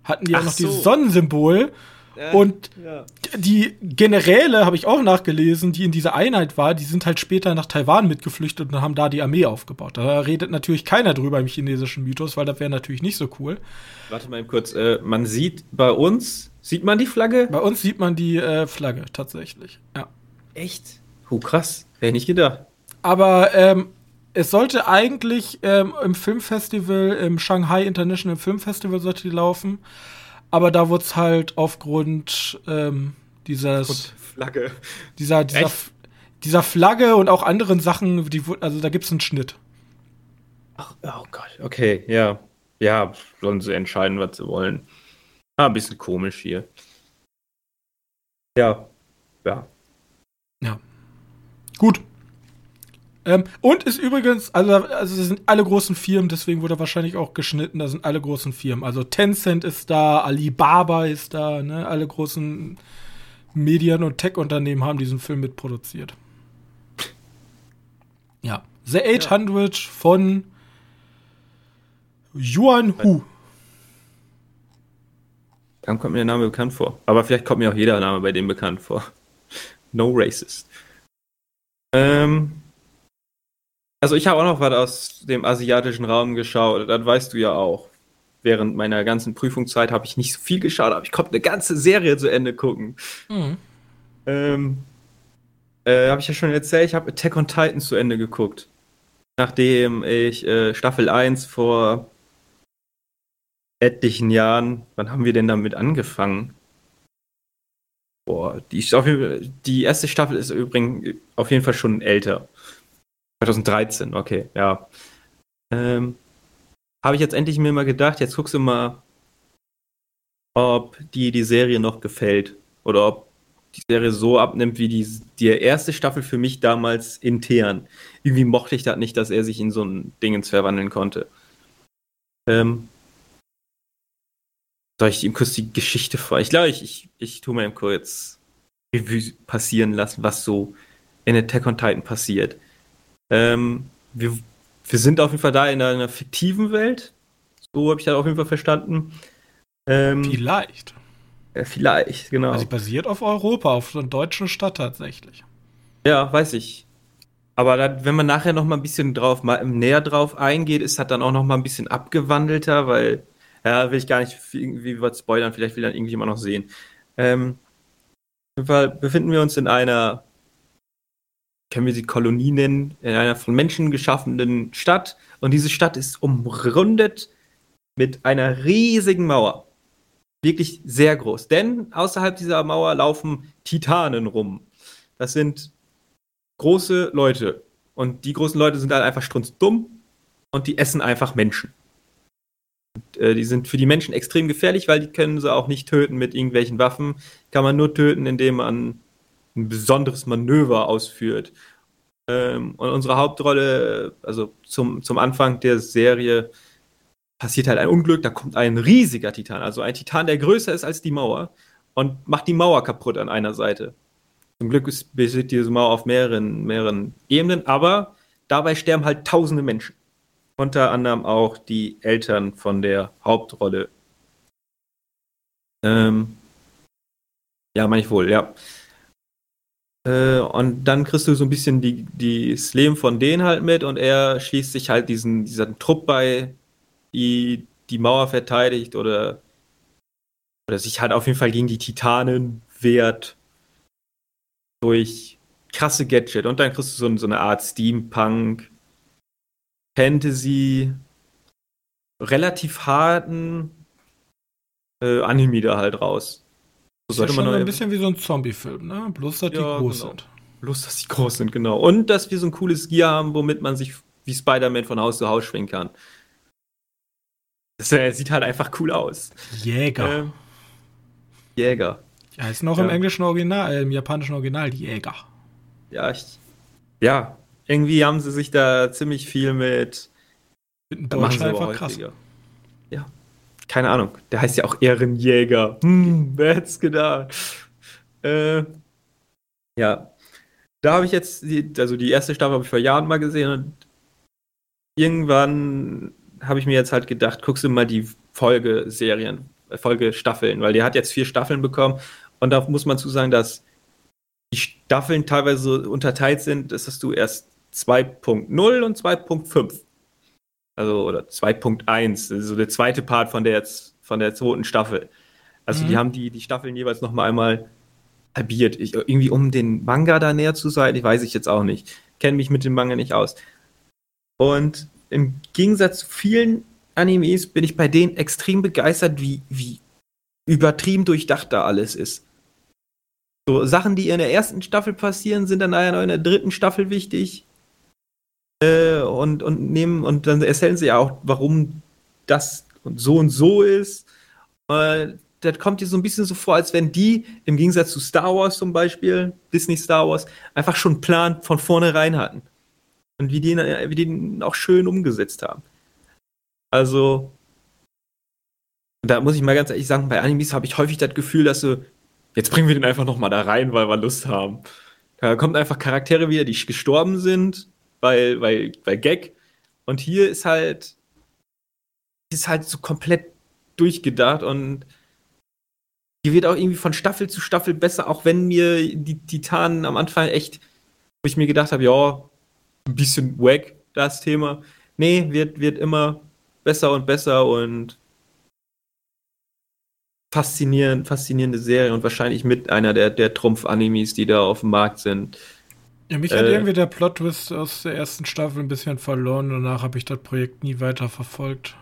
hatten die ja noch so. dieses Sonnensymbol. Ja, und ja. die Generäle, habe ich auch nachgelesen, die in dieser Einheit war, die sind halt später nach Taiwan mitgeflüchtet und haben da die Armee aufgebaut. Da redet natürlich keiner drüber im chinesischen Mythos, weil das wäre natürlich nicht so cool. Warte mal kurz, äh, man sieht bei uns, sieht man die Flagge? Bei uns sieht man die äh, Flagge, tatsächlich, ja. Echt? Huh, krass. Hätte ich nicht gedacht. Aber ähm, es sollte eigentlich ähm, im Filmfestival, im Shanghai International Film Festival sollte die laufen. Aber da wurde es halt aufgrund ähm, dieses Flagge. Dieser, dieser, dieser Flagge und auch anderen Sachen, die, also da gibt es einen Schnitt. Ach, oh Gott, okay, ja. Ja, sollen sie entscheiden, was sie wollen. Ah, ein bisschen komisch hier. Ja. Ja. Ja. Gut. Ähm, und ist übrigens, also, also das sind alle großen Firmen, deswegen wurde wahrscheinlich auch geschnitten, da sind alle großen Firmen. Also Tencent ist da, Alibaba ist da, ne? Alle großen Medien- und Tech-Unternehmen haben diesen Film mitproduziert. Ja. The 800 ja. von Yuan Hu. Dann kommt mir der Name bekannt vor. Aber vielleicht kommt mir auch jeder Name bei dem bekannt vor. [laughs] No racist. Ähm, also ich habe auch noch was aus dem asiatischen Raum geschaut, das weißt du ja auch. Während meiner ganzen Prüfungszeit habe ich nicht so viel geschaut, aber ich konnte eine ganze Serie zu Ende gucken. Mhm. Ähm, äh, habe ich ja schon erzählt, ich habe Attack on Titan zu Ende geguckt. Nachdem ich äh, Staffel 1 vor etlichen Jahren, wann haben wir denn damit angefangen? Boah, die, die erste Staffel ist übrigens auf jeden Fall schon älter. 2013, okay, ja. Ähm, Habe ich jetzt endlich mir mal gedacht, jetzt guckst du mal, ob dir die Serie noch gefällt. Oder ob die Serie so abnimmt, wie die, die erste Staffel für mich damals intern. Irgendwie mochte ich das nicht, dass er sich in so ein Dingens verwandeln konnte. Ähm, soll ich ihm kurz die Geschichte vor? Ich glaube, ich, ich, ich tue mal ihm kurz Revue passieren lassen, was so in Attack on Titan passiert. Ähm, wir, wir sind auf jeden Fall da in einer fiktiven Welt. So habe ich das auf jeden Fall verstanden. Ähm, vielleicht. Ja, vielleicht, genau. Also basiert auf Europa, auf so einer deutschen Stadt tatsächlich. Ja, weiß ich. Aber da, wenn man nachher noch mal ein bisschen drauf, mal näher drauf eingeht, ist das dann auch noch mal ein bisschen abgewandelter, weil, ja, will ich gar nicht irgendwie was spoilern, vielleicht will dann irgendjemand noch sehen. Ähm, auf jeden Fall befinden wir uns in einer können wir sie Kolonie nennen, in einer von Menschen geschaffenen Stadt. Und diese Stadt ist umrundet mit einer riesigen Mauer. wirklich sehr groß. Denn außerhalb dieser Mauer laufen Titanen rum. Das sind große Leute. Und die großen Leute sind halt einfach strunzdumm und die essen einfach Menschen. Und, äh, die sind für die Menschen extrem gefährlich, weil die können sie auch nicht töten mit irgendwelchen Waffen. Kann man nur töten, indem man ein besonderes Manöver ausführt. Ähm, und unsere Hauptrolle, also zum, zum Anfang der Serie, passiert halt ein Unglück, da kommt ein riesiger Titan, also ein Titan, der größer ist als die Mauer und macht die Mauer kaputt an einer Seite. Zum Glück besteht diese Mauer auf mehreren, mehreren Ebenen, aber dabei sterben halt tausende Menschen. Unter anderem auch die Eltern von der Hauptrolle. Ähm, ja, wohl, ja. Äh, und dann kriegst du so ein bisschen die, die Slam von denen halt mit und er schließt sich halt diesen, dieser Trupp bei, die die Mauer verteidigt oder, oder sich halt auf jeden Fall gegen die Titanen wehrt durch krasse Gadget und dann kriegst du so, so eine Art Steampunk, Fantasy, relativ harten äh, Anime da halt raus. Das ist ja schon ein bisschen wie so ein Zombie-Film, ne? Bloß, dass ja, die groß genau. sind. Bloß, dass die groß sind, genau. Und dass wir so ein cooles Gear haben, womit man sich wie Spider-Man von Haus zu Haus schwingen kann. Das äh, sieht halt einfach cool aus. Jäger. Ähm, Jäger. Die heißen auch ja. im englischen Original, äh, im japanischen Original die Jäger. Ja, ich, ja, irgendwie haben sie sich da ziemlich viel mit. Dem Deutschen einfach krass. Keine Ahnung. Der heißt ja auch Ehrenjäger. Hm, wer hätte gedacht? Äh, ja. Da habe ich jetzt, die, also die erste Staffel habe ich vor Jahren mal gesehen und irgendwann habe ich mir jetzt halt gedacht, guckst du mal die Folgeserien, äh, Folgestaffeln, weil die hat jetzt vier Staffeln bekommen und da muss man zu sagen, dass die Staffeln teilweise unterteilt sind, dass du erst 2.0 und 2.5. Also, oder 2.1, also der zweite Part von der jetzt, von der zweiten Staffel. Also, mhm. die haben die, die Staffeln jeweils noch mal einmal halbiert. Ich, irgendwie, um den Manga da näher zu sein, ich weiß ich jetzt auch nicht. Kenne mich mit dem Manga nicht aus. Und im Gegensatz zu vielen Animes bin ich bei denen extrem begeistert, wie, wie übertrieben durchdacht da alles ist. So Sachen, die in der ersten Staffel passieren, sind dann nachher noch in der dritten Staffel wichtig. Äh, und, und nehmen, und dann erzählen sie ja auch, warum das und so und so ist. Äh, das kommt dir so ein bisschen so vor, als wenn die im Gegensatz zu Star Wars zum Beispiel, Disney Star Wars, einfach schon einen Plan von vornherein hatten. Und wie die, wie die ihn auch schön umgesetzt haben. Also, da muss ich mal ganz ehrlich sagen, bei Animes habe ich häufig das Gefühl, dass so, jetzt bringen wir den einfach nochmal da rein, weil wir Lust haben. Da kommen einfach Charaktere wieder, die gestorben sind, weil, weil, weil Gag. Und hier ist halt, ist halt so komplett durchgedacht und die wird auch irgendwie von Staffel zu Staffel besser, auch wenn mir die Titanen am Anfang echt, wo ich mir gedacht habe, ja, ein bisschen wack, das Thema. Nee, wird, wird immer besser und besser und faszinierend, faszinierende Serie und wahrscheinlich mit einer der, der Trumpf-Animes, die da auf dem Markt sind. Ja, mich hat äh, irgendwie der Plot-Twist aus der ersten Staffel ein bisschen verloren. Danach habe ich das Projekt nie weiter verfolgt.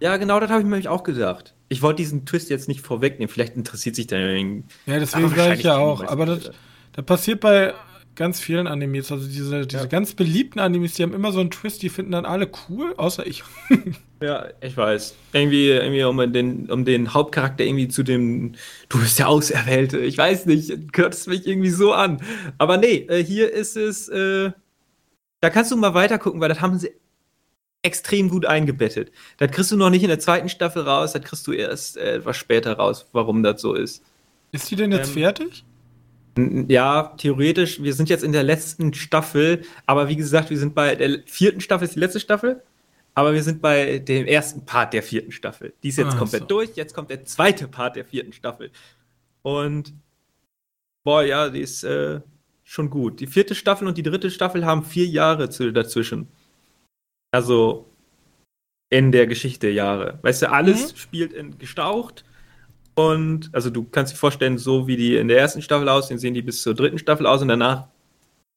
Ja, genau, das habe ich mir auch gedacht. Ich wollte diesen Twist jetzt nicht vorwegnehmen. Vielleicht interessiert sich der. Ja, deswegen sage ich ja auch. Aber das, das passiert bei ganz vielen Animes. Also diese, diese ja. ganz beliebten Animes, die haben immer so einen Twist, die finden dann alle cool, außer ich. [laughs] ja, ich weiß. Irgendwie, irgendwie um, den, um den Hauptcharakter irgendwie zu dem, du bist der Auserwählte, ich weiß nicht, gehört es mich irgendwie so an. Aber nee, äh, hier ist es, äh, da kannst du mal weiter gucken, weil das haben sie extrem gut eingebettet. Das kriegst du noch nicht in der zweiten Staffel raus, das kriegst du erst äh, etwas später raus, warum das so ist. Ist die denn jetzt ähm, fertig? Ja, theoretisch, wir sind jetzt in der letzten Staffel, aber wie gesagt, wir sind bei der vierten Staffel, ist die letzte Staffel, aber wir sind bei dem ersten Part der vierten Staffel. Die ist jetzt ah, komplett durch, jetzt kommt der zweite Part der vierten Staffel. Und, boah, ja, die ist äh, schon gut. Die vierte Staffel und die dritte Staffel haben vier Jahre dazwischen. Also, in der Geschichte Jahre. Weißt du, alles mhm. spielt in gestaucht und also du kannst dir vorstellen, so wie die in der ersten Staffel aussehen, sehen die bis zur dritten Staffel aus und danach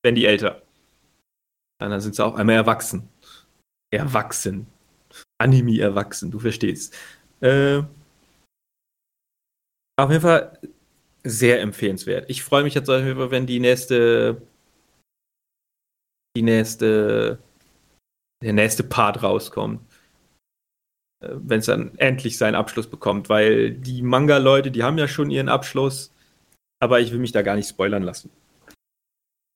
werden die älter. Und dann sind sie auch einmal erwachsen. Erwachsen. Anime erwachsen, du verstehst. Äh, Auf jeden Fall sehr empfehlenswert. Ich freue mich jetzt auf jeden Fall, wenn die nächste, die nächste, der nächste Part rauskommt. Äh, wenn es dann endlich seinen Abschluss bekommt, weil die Manga-Leute, die haben ja schon ihren Abschluss, aber ich will mich da gar nicht spoilern lassen.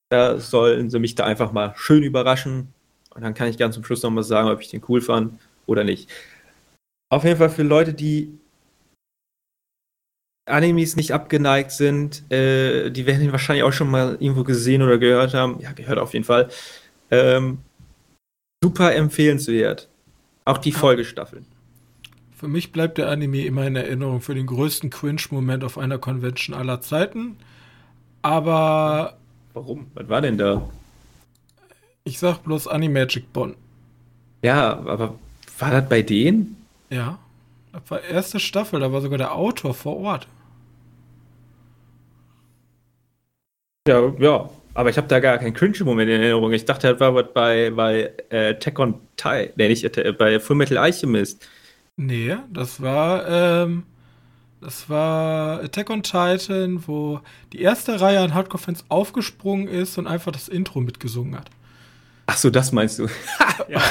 Da sollen sie mich da einfach mal schön überraschen und dann kann ich ganz zum Schluss nochmal sagen, ob ich den cool fand oder nicht. Auf jeden Fall für Leute, die Animes nicht abgeneigt sind, äh, die werden ihn wahrscheinlich auch schon mal irgendwo gesehen oder gehört haben. Ja, gehört auf jeden Fall. Ähm, super empfehlenswert. Auch die Folgestaffeln. Für mich bleibt der Anime immer in Erinnerung für den größten Cringe-Moment auf einer Convention aller Zeiten. Aber. Warum? Was war denn da? Ich sag bloß Animagic Bonn. Ja, aber war das bei denen? Ja. Das war erste Staffel, da war sogar der Autor vor Ort. Ja, ja. Aber ich habe da gar keinen Cringe-Moment in Erinnerung. Ich dachte, das war was bei, bei äh, Tech on Titan, nee, nicht äh, bei Full Metal Alchemist. Nee, das war, ähm, das war Attack on Titan, wo die erste Reihe an Hardcore-Fans aufgesprungen ist und einfach das Intro mitgesungen hat. Ach so, das meinst du? [laughs] ja.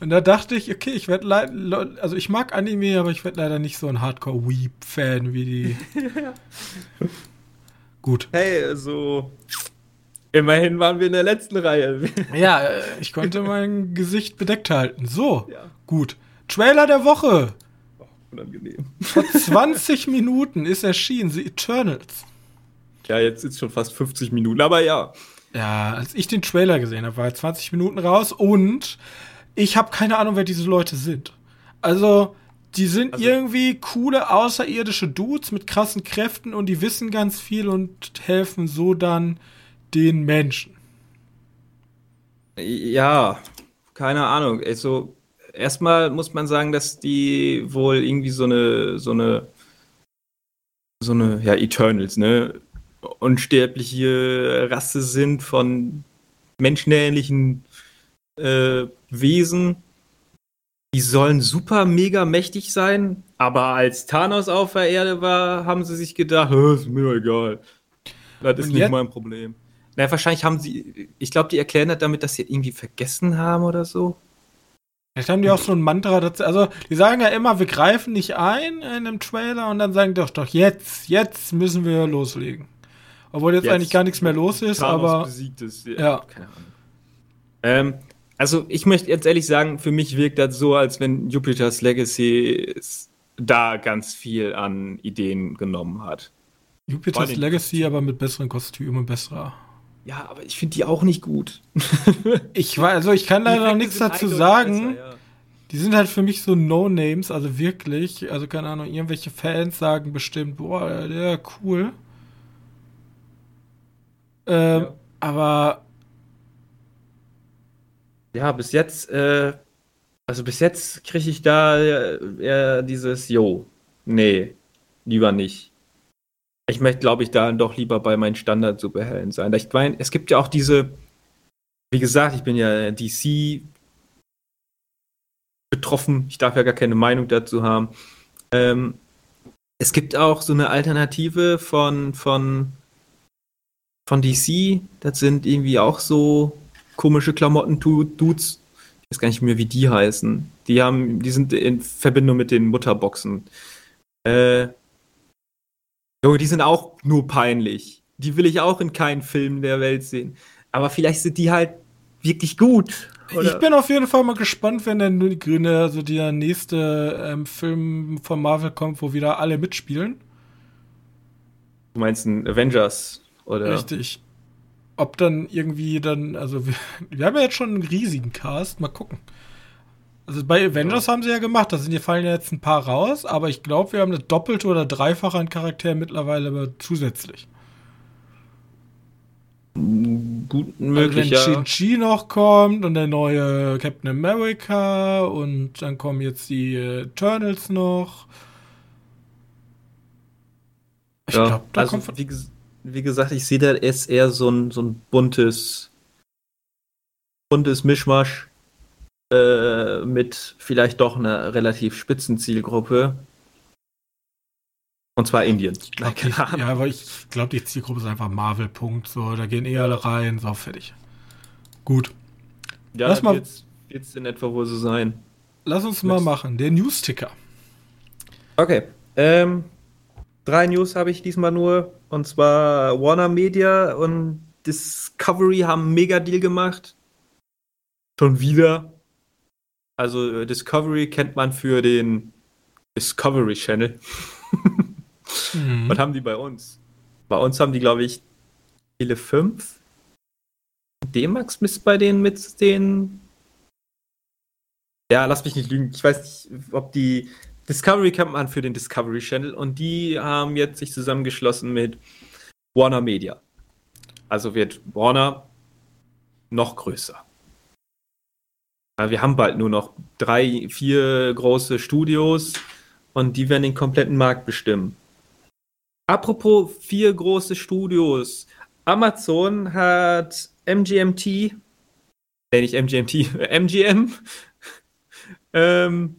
Und da dachte ich, okay, ich werde leider, also ich mag Anime, aber ich werde leider nicht so ein Hardcore-Weep-Fan wie die. [laughs] Gut. Hey, also immerhin waren wir in der letzten Reihe. ja, ich konnte mein Gesicht bedeckt halten. So, ja. gut. Trailer der Woche. Oh, unangenehm. Vor 20 [laughs] Minuten ist erschienen, The Eternals. Ja, jetzt ist schon fast 50 Minuten, aber ja. Ja, als ich den Trailer gesehen habe, war 20 Minuten raus und ich habe keine Ahnung, wer diese Leute sind. Also, die sind also, irgendwie coole außerirdische Dudes mit krassen Kräften und die wissen ganz viel und helfen so dann den Menschen. Ja, keine Ahnung. Also, erstmal muss man sagen, dass die wohl irgendwie so eine, so eine, so eine, ja, Eternals, ne? Unsterbliche Rasse sind von menschenähnlichen äh, Wesen. Die sollen super mega mächtig sein, aber als Thanos auf der Erde war, haben sie sich gedacht, ist mir doch egal. Das ist nicht mein Problem. Na, wahrscheinlich haben sie, ich glaube, die erklären das damit, dass sie irgendwie vergessen haben oder so. Vielleicht haben die auch so ein Mantra dazu. Also, die sagen ja immer, wir greifen nicht ein in einem Trailer und dann sagen die doch, doch, jetzt, jetzt müssen wir loslegen. Obwohl jetzt, jetzt eigentlich gar nichts mehr los ist, Thanos aber. Besiegt ist. Ja, ja. Keine Ahnung. Ähm, also ich möchte jetzt ehrlich sagen, für mich wirkt das so, als wenn Jupiter's Legacy da ganz viel an Ideen genommen hat. Jupiter's Legacy aber mit besseren Kostümen und besserer. Ja, aber ich finde die auch nicht gut. [laughs] ich war, also ich kann leider noch nichts dazu sagen. Besser, ja. Die sind halt für mich so No-Names, also wirklich. Also keine Ahnung, irgendwelche Fans sagen bestimmt, boah, der cool. Ähm, ja. Aber ja, bis jetzt, äh, also bis jetzt kriege ich da eher dieses, Jo, nee, lieber nicht. Ich möchte, glaube ich, da doch lieber bei meinen Standard-Superhelden sein. Ich meine, es gibt ja auch diese, wie gesagt, ich bin ja DC betroffen, ich darf ja gar keine Meinung dazu haben. Ähm, es gibt auch so eine Alternative von, von, von DC, das sind irgendwie auch so komische Klamotten-Dudes. Ich weiß gar nicht mehr, wie die heißen. Die haben, die sind in Verbindung mit den Mutterboxen. Äh, Junge, die sind auch nur peinlich. Die will ich auch in keinen Film der Welt sehen. Aber vielleicht sind die halt wirklich gut. Oder? Ich bin auf jeden Fall mal gespannt, wenn der grüne, also der nächste ähm, Film von Marvel kommt, wo wieder alle mitspielen. Du meinst ein Avengers, oder? Richtig ob dann irgendwie dann, also wir, [laughs] wir, haben ja jetzt schon einen riesigen Cast, mal gucken. Also bei Avengers ja. haben sie ja gemacht, da sind, fallen ja jetzt ein paar raus, aber ich glaube, wir haben das Doppelte oder Dreifache an Charakteren mittlerweile zusätzlich. Gut möglich, also wenn Shang-Chi noch kommt und der neue Captain America und dann kommen jetzt die Eternals noch. Ich ja, glaube, da also, kommt wie, wie gesagt, ich sehe da jetzt eher so ein, so ein buntes, buntes Mischmasch äh, mit vielleicht doch einer relativ spitzen Zielgruppe. Und zwar Indien. Ich glaub, die, ja, aber ich glaube, die Zielgruppe ist einfach Marvel, Punkt. So, da gehen eh alle rein, so fertig. Gut. Ja, Lass mal. Jetzt, jetzt in etwa wohl so sein. Lass uns mal machen. Der News-Ticker. Okay. Ähm, drei News habe ich diesmal nur. Und zwar Warner Media und Discovery haben einen Mega-Deal gemacht. Schon wieder. Also äh, Discovery kennt man für den Discovery Channel. mhm. Was haben die bei uns? Bei uns haben die, glaube ich, Tele 5. D-Max misst bei denen mit den. Ja, lass mich nicht lügen. Ich weiß nicht, ob die Discovery kennt man für den Discovery Channel und die haben jetzt sich zusammengeschlossen mit Warner Media. Also wird Warner noch größer. Wir haben bald nur noch drei, vier große Studios und die werden den kompletten Markt bestimmen. Apropos vier große Studios. Amazon hat MGMT, äh, nicht MGMT, MGM, [laughs] ähm,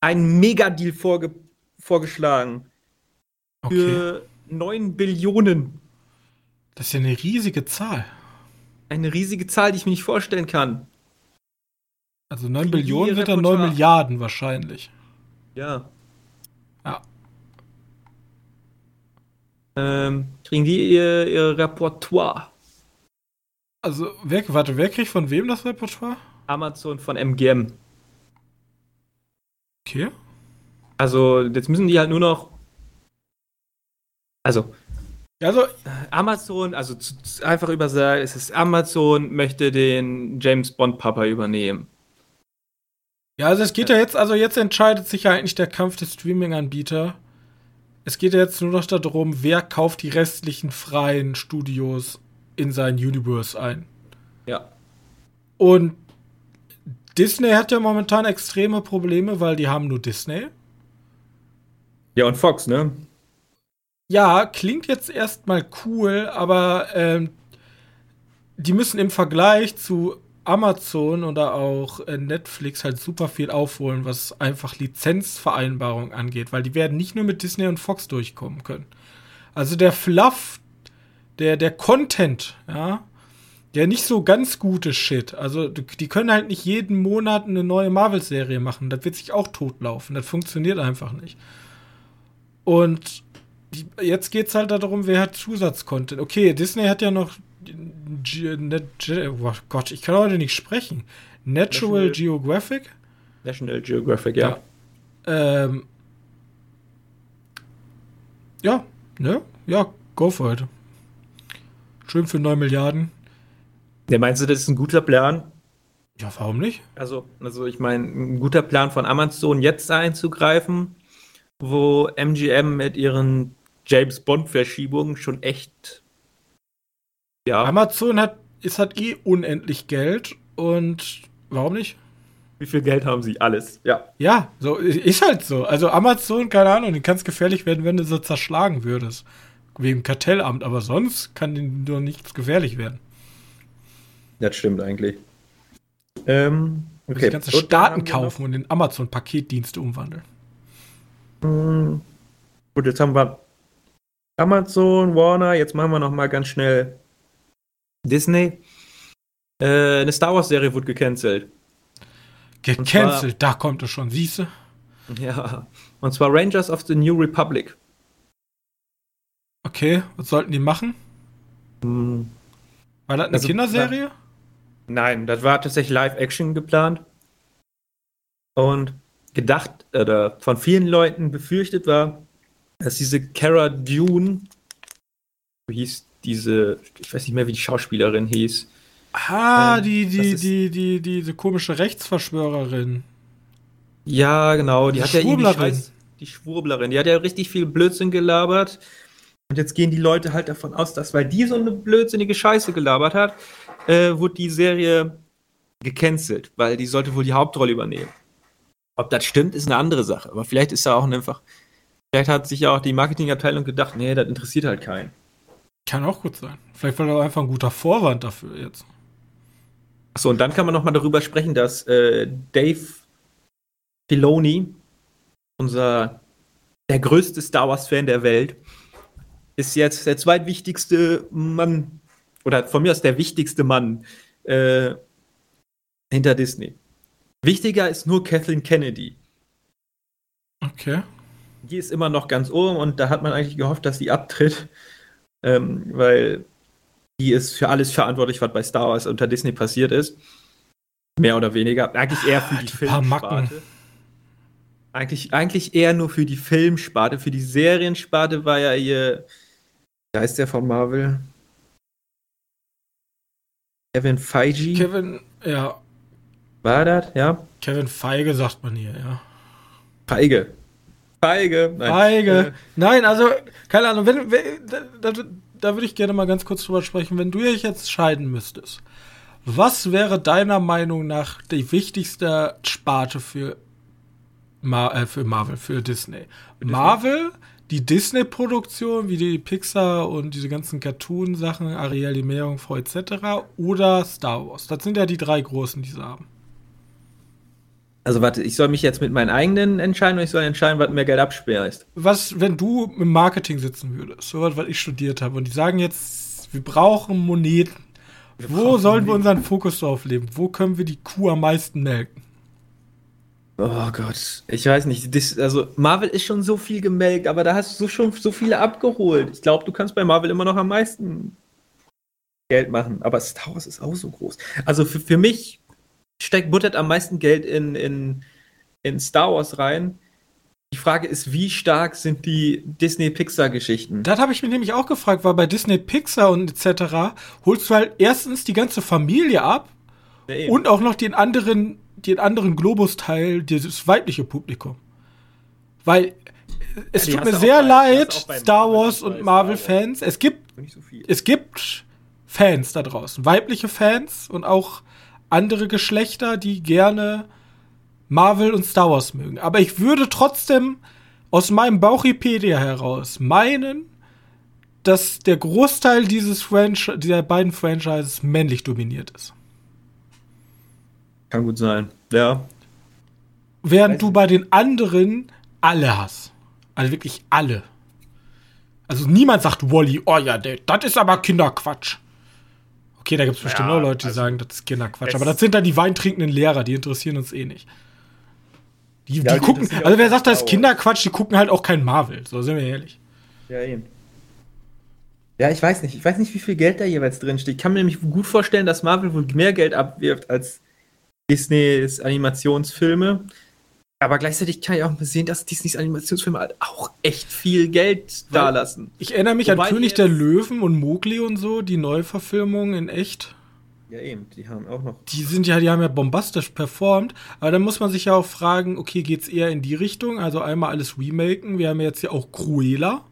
einen Megadeal vorge vorgeschlagen. Okay. Für 9 Billionen. Das ist ja eine riesige Zahl. Eine riesige Zahl, die ich mir nicht vorstellen kann. Also 9 Billionen sind dann 9 Milliarden wahrscheinlich. Ja. Ja. Ähm, kriegen die ihr, ihr Repertoire? Also, wer, warte, wer kriegt von wem das Repertoire? Amazon von MGM. Okay. Also, jetzt müssen die halt nur noch. Also. Also, Amazon, also einfach übersagt, es ist Amazon möchte den James Bond Papa übernehmen. Ja, also es geht ja jetzt, also jetzt entscheidet sich ja eigentlich der Kampf der Streaming-Anbieter. Es geht ja jetzt nur noch darum, wer kauft die restlichen freien Studios in sein Universe ein. Ja. Und Disney hat ja momentan extreme Probleme, weil die haben nur Disney. Ja, und Fox, ne? Ja, klingt jetzt erstmal cool, aber ähm, die müssen im Vergleich zu Amazon oder auch äh, Netflix halt super viel aufholen, was einfach Lizenzvereinbarungen angeht, weil die werden nicht nur mit Disney und Fox durchkommen können. Also der Fluff, der, der Content, ja, der nicht so ganz gute Shit. Also die können halt nicht jeden Monat eine neue Marvel-Serie machen. Das wird sich auch totlaufen. Das funktioniert einfach nicht. Und die, jetzt geht's halt darum, wer hat Zusatzcontent. Okay, Disney hat ja noch oh Gott, ich kann heute nicht sprechen. Natural, National, Geographic? National Geographic, ja. Ja, ähm, ja ne? Ja, go for it. Schön für 9 Milliarden. Ja, meinst du, das ist ein guter Plan? Ja, warum nicht? Also, also ich meine, ein guter Plan von Amazon jetzt einzugreifen, wo MGM mit ihren James Bond-Verschiebungen schon echt ja. Amazon hat, ist halt eh unendlich Geld und warum nicht? Wie viel Geld haben sie? Alles, ja. Ja, so ist halt so. Also Amazon, keine Ahnung, die kann es gefährlich werden, wenn du so zerschlagen würdest. Wegen Kartellamt, aber sonst kann ihnen nur nichts gefährlich werden. Das stimmt eigentlich. Ähm, okay. Die ganze Staaten kaufen und in Amazon-Paketdienste umwandeln. Hm. Gut, jetzt haben wir Amazon, Warner, jetzt machen wir noch mal ganz schnell Disney. Äh, eine Star Wars-Serie wurde gecancelt. Gecancelt, da kommt es schon, siehst du? Ja. Und zwar Rangers of the New Republic. Okay, was sollten die machen? Hm. War das eine also, Kinderserie? Nein, das war tatsächlich Live-Action geplant. Und gedacht oder von vielen Leuten befürchtet war, dass diese Cara Dune, wie hieß diese, ich weiß nicht mehr, wie die Schauspielerin hieß. Ah, ähm, die, die, die, die, diese komische Rechtsverschwörerin. Ja, genau, die, die hat ja irgendwie Scheiß, die Schwurblerin, die hat ja richtig viel Blödsinn gelabert. Und jetzt gehen die Leute halt davon aus, dass weil die so eine blödsinnige Scheiße gelabert hat, äh, wurde die Serie gecancelt, weil die sollte wohl die Hauptrolle übernehmen. Ob das stimmt, ist eine andere Sache. Aber vielleicht ist da auch einfach, vielleicht hat sich ja auch die Marketingabteilung gedacht, nee, das interessiert halt keinen. Kann auch gut sein. Vielleicht war das einfach ein guter Vorwand dafür jetzt. Achso, und dann kann man noch mal darüber sprechen, dass äh, Dave Filoni, unser der größte Star Wars-Fan der Welt, ist jetzt der zweitwichtigste Mann, oder von mir aus der wichtigste Mann äh, hinter Disney. Wichtiger ist nur Kathleen Kennedy. Okay. Die ist immer noch ganz oben und da hat man eigentlich gehofft, dass sie abtritt, ähm, weil die ist für alles verantwortlich, was bei Star Wars unter Disney passiert ist. Mehr oder weniger. Eigentlich eher für die, die Filmsparte. Eigentlich, eigentlich eher nur für die Filmsparte. Für die Seriensparte war ja ihr. Wie heißt der von Marvel? Kevin Feige? Kevin, ja. War das, ja? Kevin Feige sagt man hier, ja. Feige. Feige. Nein. Feige. Nein, also, keine Ahnung, wenn, wenn da, da, da würde ich gerne mal ganz kurz drüber sprechen. Wenn du dich jetzt scheiden müsstest, was wäre deiner Meinung nach die wichtigste Sparte für, Mar äh, für Marvel, für Disney? Disney? Marvel, die Disney-Produktion, wie die Pixar und diese ganzen Cartoon-Sachen, Ariel, die Meerjungfrau etc. oder Star Wars? Das sind ja die drei großen, die sie haben. Also warte, ich soll mich jetzt mit meinen eigenen entscheiden oder ich soll entscheiden, was mehr Geld absperrt? Was, wenn du im Marketing sitzen würdest, so was, was ich studiert habe, und die sagen jetzt, wir brauchen Moneten. Wir Wo brauchen sollen Moneten. wir unseren Fokus drauf legen? Wo können wir die Kuh am meisten melken? Oh Gott, ich weiß nicht. Das, also Marvel ist schon so viel gemelkt, aber da hast du schon so viele abgeholt. Ich glaube, du kannst bei Marvel immer noch am meisten Geld machen. Aber Star Wars ist auch so groß. Also für, für mich steckt buttert am meisten Geld in, in, in Star Wars rein. Die Frage ist, wie stark sind die Disney-Pixar-Geschichten? Das habe ich mir nämlich auch gefragt, weil bei Disney Pixar und etc. holst du halt erstens die ganze Familie ab ja, und auch noch den anderen, den anderen Globus-Teil, das weibliche Publikum. Weil es ja, tut mir sehr bei, leid, Star Wars und Marvel-Fans. Es gibt, so es gibt Fans da draußen, weibliche Fans und auch andere Geschlechter, die gerne Marvel und Star Wars mögen. Aber ich würde trotzdem aus meinem Bauchipedia heraus meinen, dass der Großteil dieses Franchise, dieser beiden Franchises männlich dominiert ist. Kann gut sein, ja. Während du bei den anderen alle hast. Also wirklich alle. Also niemand sagt Wally, oh ja, das ist aber Kinderquatsch. Okay, da gibt es bestimmt ja, auch Leute, die also sagen, das ist Kinderquatsch. Aber das sind dann die weintrinkenden Lehrer, die interessieren uns eh nicht. Die, ja, die gucken, also wer sagt, das ist Kinderquatsch, die gucken halt auch kein Marvel, so sind wir ehrlich. Ja, eben. Ja, ich weiß nicht. Ich weiß nicht, wie viel Geld da jeweils drin steht. Ich kann mir nämlich gut vorstellen, dass Marvel wohl mehr Geld abwirft als Disneys Animationsfilme. Aber gleichzeitig kann ich auch mal sehen, dass Disneys Animationsfilme halt auch echt viel Geld da lassen. Ich erinnere mich Wobei an König der Löwen und Mowgli und so, die Neuverfilmungen in echt. Ja, eben, die haben auch noch. Die sind ja, die haben ja bombastisch performt. Aber dann muss man sich ja auch fragen, okay, geht's eher in die Richtung? Also einmal alles remaken. Wir haben jetzt ja auch Cruella.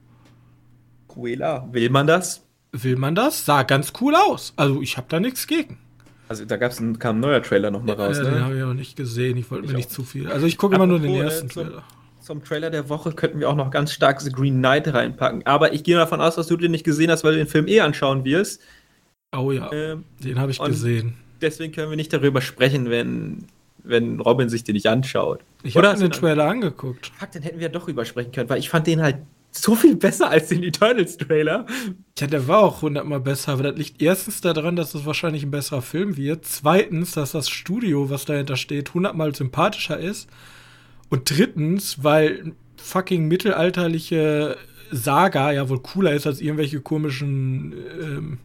Cruella, will man das? Will man das? Sah ganz cool aus. Also ich habe da nichts gegen. Also da gab's ein, kam ein neuer Trailer nochmal raus, ja, ne? Den habe ich auch nicht gesehen. Ich wollte mir nicht zu viel. Also ich gucke immer nur den ersten zum, Trailer. Zum Trailer der Woche könnten wir auch noch ganz stark The Green Knight reinpacken. Aber ich gehe davon aus, dass du den nicht gesehen hast, weil du den Film eh anschauen wirst. Oh ja, ähm, den habe ich gesehen. Deswegen können wir nicht darüber sprechen, wenn, wenn Robin sich den nicht anschaut. Ich habe den Trailer angeguckt. Fuck, dann hätten wir doch drüber sprechen können, weil ich fand den halt so viel besser als den Eternals-Trailer. Ja, der war auch hundertmal besser, aber das liegt erstens daran, dass es wahrscheinlich ein besserer Film wird. Zweitens, dass das Studio, was dahinter steht, hundertmal sympathischer ist. Und drittens, weil fucking mittelalterliche Saga ja wohl cooler ist als irgendwelche komischen ähm,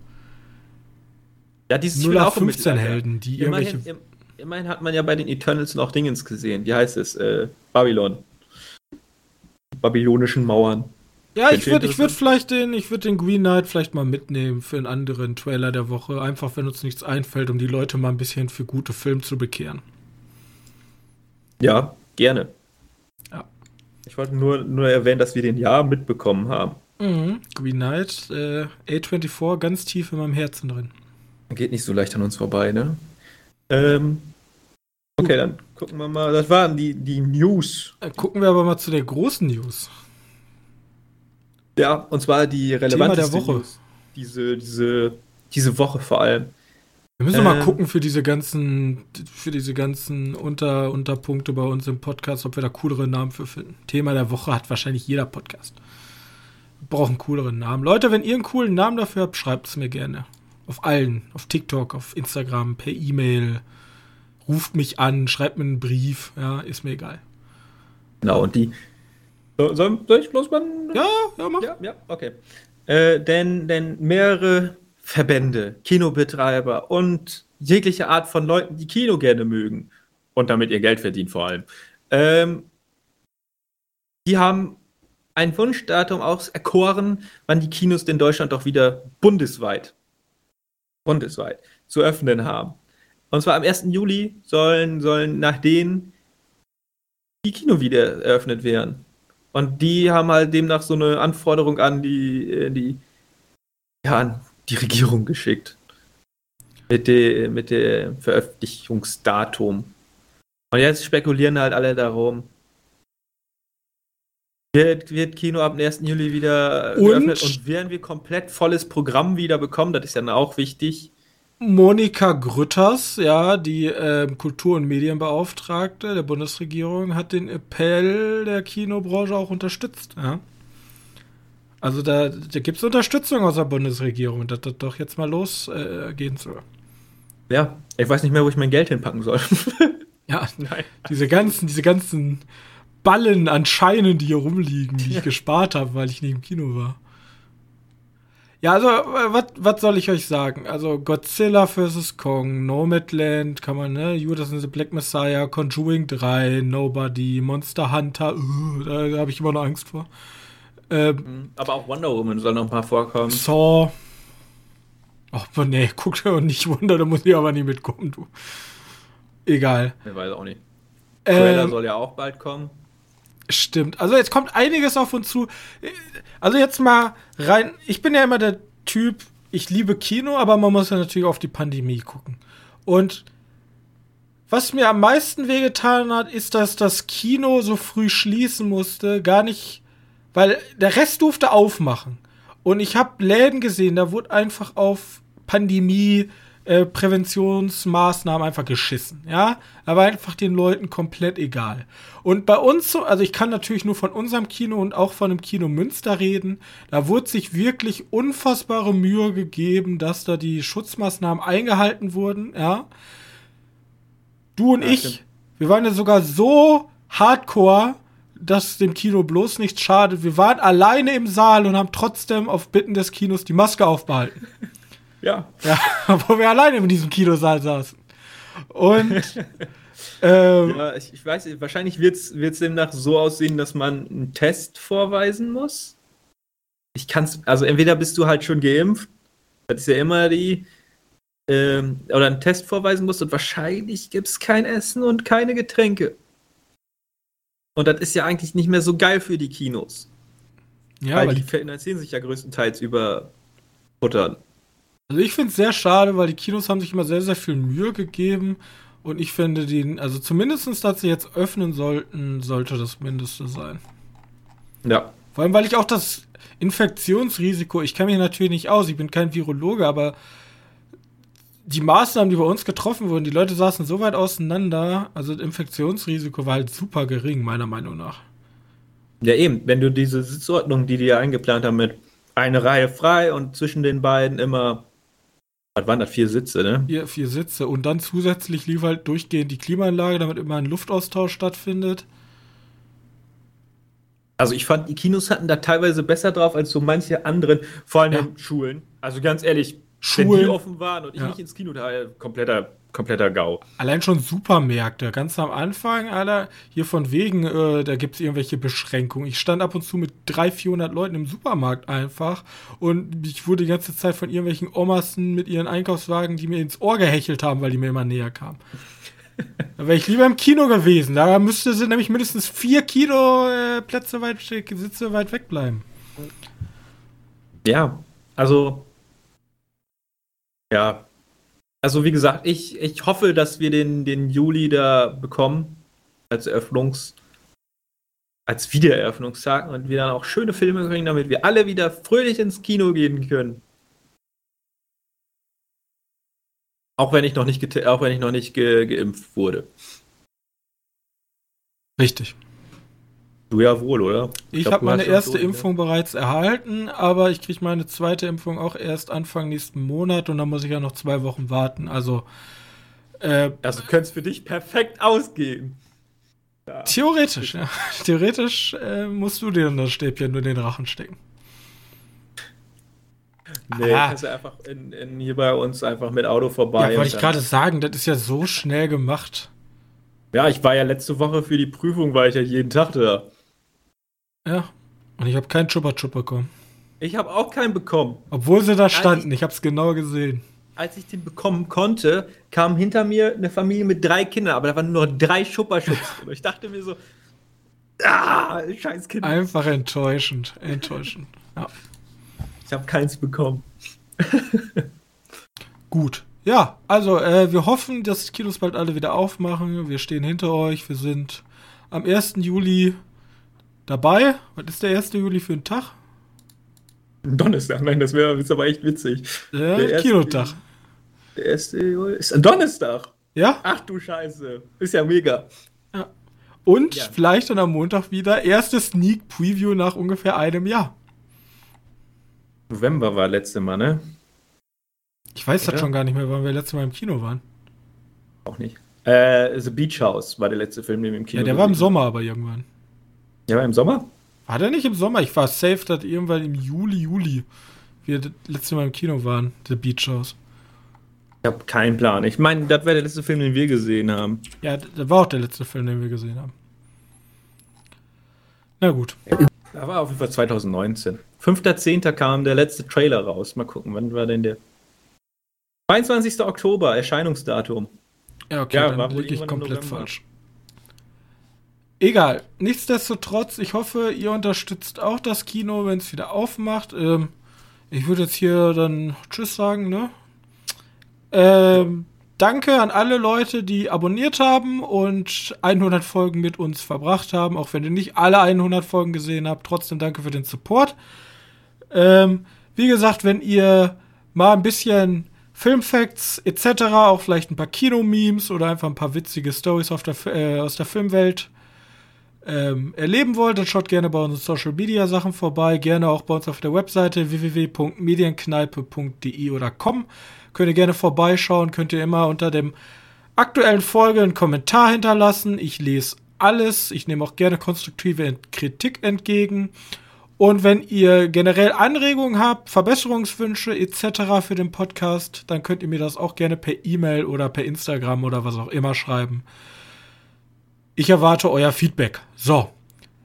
ja, dieses 0815 Helden, die immerhin, irgendwelche. Immerhin hat man ja bei den Eternals noch Dingens gesehen. Wie heißt es? Äh, Babylon. Babylonischen Mauern. Ja, ich würde ich würd vielleicht den, ich würde den Green Knight vielleicht mal mitnehmen für einen anderen Trailer der Woche. Einfach, wenn uns nichts einfällt, um die Leute mal ein bisschen für gute Filme zu bekehren. Ja, gerne. Ja. Ich wollte nur, nur erwähnen, dass wir den ja mitbekommen haben. Mhm. Green Knight, äh, A24, ganz tief in meinem Herzen drin. Geht nicht so leicht an uns vorbei, ne? Ähm, okay, dann gucken wir mal. Das waren die, die News. Gucken wir aber mal zu der großen News. Ja, und zwar die relevanteste Thema der Woche. Diese, diese, diese Woche vor allem. Wir müssen ähm, mal gucken für diese ganzen, für diese ganzen Unter, Unterpunkte bei uns im Podcast, ob wir da coolere Namen für finden. Thema der Woche hat wahrscheinlich jeder Podcast. Wir brauchen cooleren Namen. Leute, wenn ihr einen coolen Namen dafür habt, schreibt es mir gerne. Auf allen. Auf TikTok, auf Instagram, per E-Mail. Ruft mich an, schreibt mir einen Brief. Ja, ist mir egal. Genau, und die. So, soll, soll ich bloß mal? Ja, ja, mach. Ja, ja, okay. Äh, denn, denn mehrere Verbände, Kinobetreiber und jegliche Art von Leuten, die Kino gerne mögen und damit ihr Geld verdienen vor allem. Ähm, die haben ein Wunschdatum auch erkoren, wann die Kinos in Deutschland doch wieder bundesweit, bundesweit zu öffnen haben. Und zwar am 1. Juli sollen, sollen nach denen die Kino wieder eröffnet werden. Und die haben halt demnach so eine Anforderung an die, äh, die ja, an die Regierung geschickt. Mit, de, mit dem Veröffentlichungsdatum. Und jetzt spekulieren halt alle darum. Wird, wird Kino ab dem 1. Juli wieder und? geöffnet und werden wir komplett volles Programm wieder bekommen? Das ist dann auch wichtig. Monika Grütters, ja, die äh, Kultur- und Medienbeauftragte der Bundesregierung, hat den Appell der Kinobranche auch unterstützt. Ja. Also da, da gibt es Unterstützung aus der Bundesregierung, dass das doch jetzt mal losgehen äh, soll. Ja, ich weiß nicht mehr, wo ich mein Geld hinpacken soll. [laughs] ja, Nein. diese ganzen, diese ganzen Ballen an Scheinen, die hier rumliegen, die ich gespart habe, weil ich nicht im Kino war. Ja, also, äh, was soll ich euch sagen? Also, Godzilla vs. Kong, Nomadland, kann man, ne? Judas and the Black Messiah, Conjuring 3, Nobody, Monster Hunter, uh, da, da habe ich immer noch Angst vor. Ähm, mhm. Aber auch Wonder Woman soll noch ein paar vorkommen. Saw. Ach, nee, [laughs] guck dir nicht Wunder, da muss ich aber nicht mitkommen, du. Egal. Ich weiß auch nicht. Trailer ähm, soll ja auch bald kommen. Stimmt. Also jetzt kommt einiges auf uns zu. Also jetzt mal rein. Ich bin ja immer der Typ, ich liebe Kino, aber man muss ja natürlich auf die Pandemie gucken. Und was mir am meisten wehgetan hat, ist, dass das Kino so früh schließen musste. Gar nicht weil der Rest durfte aufmachen. Und ich habe Läden gesehen, da wurde einfach auf Pandemie, äh, Präventionsmaßnahmen einfach geschissen, ja. Da war einfach den Leuten komplett egal. Und bei uns, also ich kann natürlich nur von unserem Kino und auch von dem Kino Münster reden, da wurde sich wirklich unfassbare Mühe gegeben, dass da die Schutzmaßnahmen eingehalten wurden, ja. Du und ja, ich, stimmt. wir waren ja sogar so hardcore, dass dem Kino bloß nichts schadet. Wir waren alleine im Saal und haben trotzdem auf Bitten des Kinos die Maske aufbehalten. Ja. Ja, [laughs] wo wir alleine in diesem Kinosaal saßen. Und [laughs] ähm, ja, ich, ich, weiß, wahrscheinlich wird es demnach so aussehen, dass man einen Test vorweisen muss. Ich kann's, also entweder bist du halt schon geimpft, das ist ja immer die, ähm, oder einen Test vorweisen musst und wahrscheinlich gibt es kein Essen und keine Getränke. Und das ist ja eigentlich nicht mehr so geil für die Kinos. Ja, weil die finanzieren sich ja größtenteils über Futtern. Also ich finde es sehr schade, weil die Kinos haben sich immer sehr, sehr viel Mühe gegeben. Und ich finde den, also zumindest, dass sie jetzt öffnen sollten, sollte das Mindeste sein. Ja. Vor allem, weil ich auch das Infektionsrisiko, ich kenne mich natürlich nicht aus, ich bin kein Virologe, aber die Maßnahmen, die bei uns getroffen wurden, die Leute saßen so weit auseinander, also das Infektionsrisiko war halt super gering, meiner Meinung nach. Ja, eben, wenn du diese Sitzordnung, die die ja eingeplant haben, mit eine Reihe frei und zwischen den beiden immer, was waren das, vier Sitze, ne? Vier, vier Sitze und dann zusätzlich lief halt durchgehend die Klimaanlage, damit immer ein Luftaustausch stattfindet. Also ich fand, die Kinos hatten da teilweise besser drauf als so manche anderen, vor allem ja. Schulen. Also ganz ehrlich, Schulen. Wenn die offen waren und ich ja. nicht ins Kino, da kompletter, kompletter GAU. Allein schon Supermärkte, ganz am Anfang, Alter, hier von wegen, äh, da gibt es irgendwelche Beschränkungen. Ich stand ab und zu mit 300, 400 Leuten im Supermarkt einfach und ich wurde die ganze Zeit von irgendwelchen Omassen mit ihren Einkaufswagen, die mir ins Ohr gehechelt haben, weil die mir immer näher kamen. da wäre ich lieber im Kino gewesen. Da müsste sie nämlich mindestens vier Kinoplätze äh, weit, Sitze weit weg bleiben. Ja, also ja. Also wie gesagt, ich, ich hoffe, dass wir den, den Juli da bekommen als Eröffnungs als Wiedereröffnungstag und wir dann auch schöne Filme kriegen, damit wir alle wieder fröhlich ins Kino gehen können. Auch wenn ich noch nicht, auch wenn ich noch nicht ge geimpft wurde. Richtig. Du ja wohl, oder? Ich glaub, habe meine erste so, ne? Impfung bereits erhalten, aber ich kriege meine zweite Impfung auch erst Anfang nächsten Monat und dann muss ich ja noch zwei Wochen warten. Also äh, Also könnte es für dich perfekt ausgehen. theoretisch, ja. [laughs] Theoretisch äh, musst du dir dann das Stäbchen nur in den Rachen stecken. Nee, Ah. kannst du einfach in, in hier bei uns einfach mit Auto vorbei. Ja, wollte ich gerade sagen, das ist ja so schnell gemacht. Ja, ich war ja letzte Woche für die Prüfung, war ich ja jeden Tag da. Ja. Und ich habe keinen Chupa Chup bekommen. Ich habe auch keinen bekommen. Obwohl sie da standen, ich habe es genau gesehen. Als ich den bekommen konnte, kam hinter mir eine Familie mit drei Kindern, aber da waren nur noch drei Schupperschutz drin. Und ich dachte mir so, ah, scheiß Kinder. Einfach enttäuschend. Enttäuschend. Ja. Ich habe keins bekommen. [laughs] Gut. Ja, also äh, wir hoffen, dass die Kinos bald alle wieder aufmachen. Wir stehen hinter euch. Wir sind am 1. Juli dabei. Was ist der 1. Juli für ein Tag? Donnerstag, nein, das wäre jetzt aber echt witzig. Der, Der erste Kinotag. Der erste Juli ist ein Donnerstag. Ja? Ach du Scheiße. Ist ja mega. Und Ja. vielleicht dann am Montag wieder erste Sneak Preview nach ungefähr einem Jahr. November war letzte Mal, ne? Ich weiß das Oder? schon gar nicht mehr, wann wir letztes Mal im Kino waren. Auch nicht. Äh, The Beach House war der letzte Film, den wir im Kino Ja, der war im Sommer aber irgendwann. War im Sommer? War der nicht im Sommer? Ich war safe, dass irgendwann im Juli, Juli wir das letzte Mal im Kino waren, The Beach House. Ich habe keinen Plan. Ich meine, das wäre der letzte Film, den wir gesehen haben. Ja, das war auch der letzte Film, den wir gesehen haben. Na gut. Da war auf jeden Fall 2019. 5.10. kam der letzte Trailer raus. Mal gucken, wann war denn der? 22. Oktober, Erscheinungsdatum. Ja, okay, Ja, dann liege ich komplett falsch. Egal. Nichtsdestotrotz, ich hoffe, ihr unterstützt auch das Kino, wenn es wieder aufmacht. Ähm, ich würde jetzt hier dann Tschüss sagen, ne? Ähm, danke an alle Leute, die abonniert haben und 100 Folgen mit uns verbracht haben. Auch wenn ihr nicht alle 100 Folgen gesehen habt, trotzdem danke für den Support. Ähm, wie gesagt, wenn ihr mal ein bisschen Filmfacts etc., auch vielleicht ein paar Kino-Memes oder einfach ein paar witzige Stories äh, aus der Filmwelt ähm, erleben wollt, dann schaut gerne bei unseren Social Media Sachen vorbei. Gerne auch bei uns auf der Webseite www.medienkneipe.de oder com. Könnt ihr gerne vorbeischauen, könnt ihr immer unter dem aktuellen Folge einen Kommentar hinterlassen. Ich lese alles. Ich nehme auch gerne konstruktive Kritik entgegen. Und wenn ihr generell Anregungen habt, Verbesserungswünsche etc. für den Podcast, dann könnt ihr mir das auch gerne per E-Mail oder per Instagram oder was auch immer schreiben. Ich erwarte euer Feedback. So.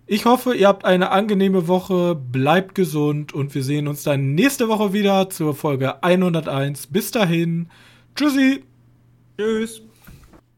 Ich hoffe, ihr habt eine angenehme Woche, bleibt gesund und wir sehen uns dann nächste Woche wieder zur Folge 101. Bis dahin. Tschüssi. Tschüss.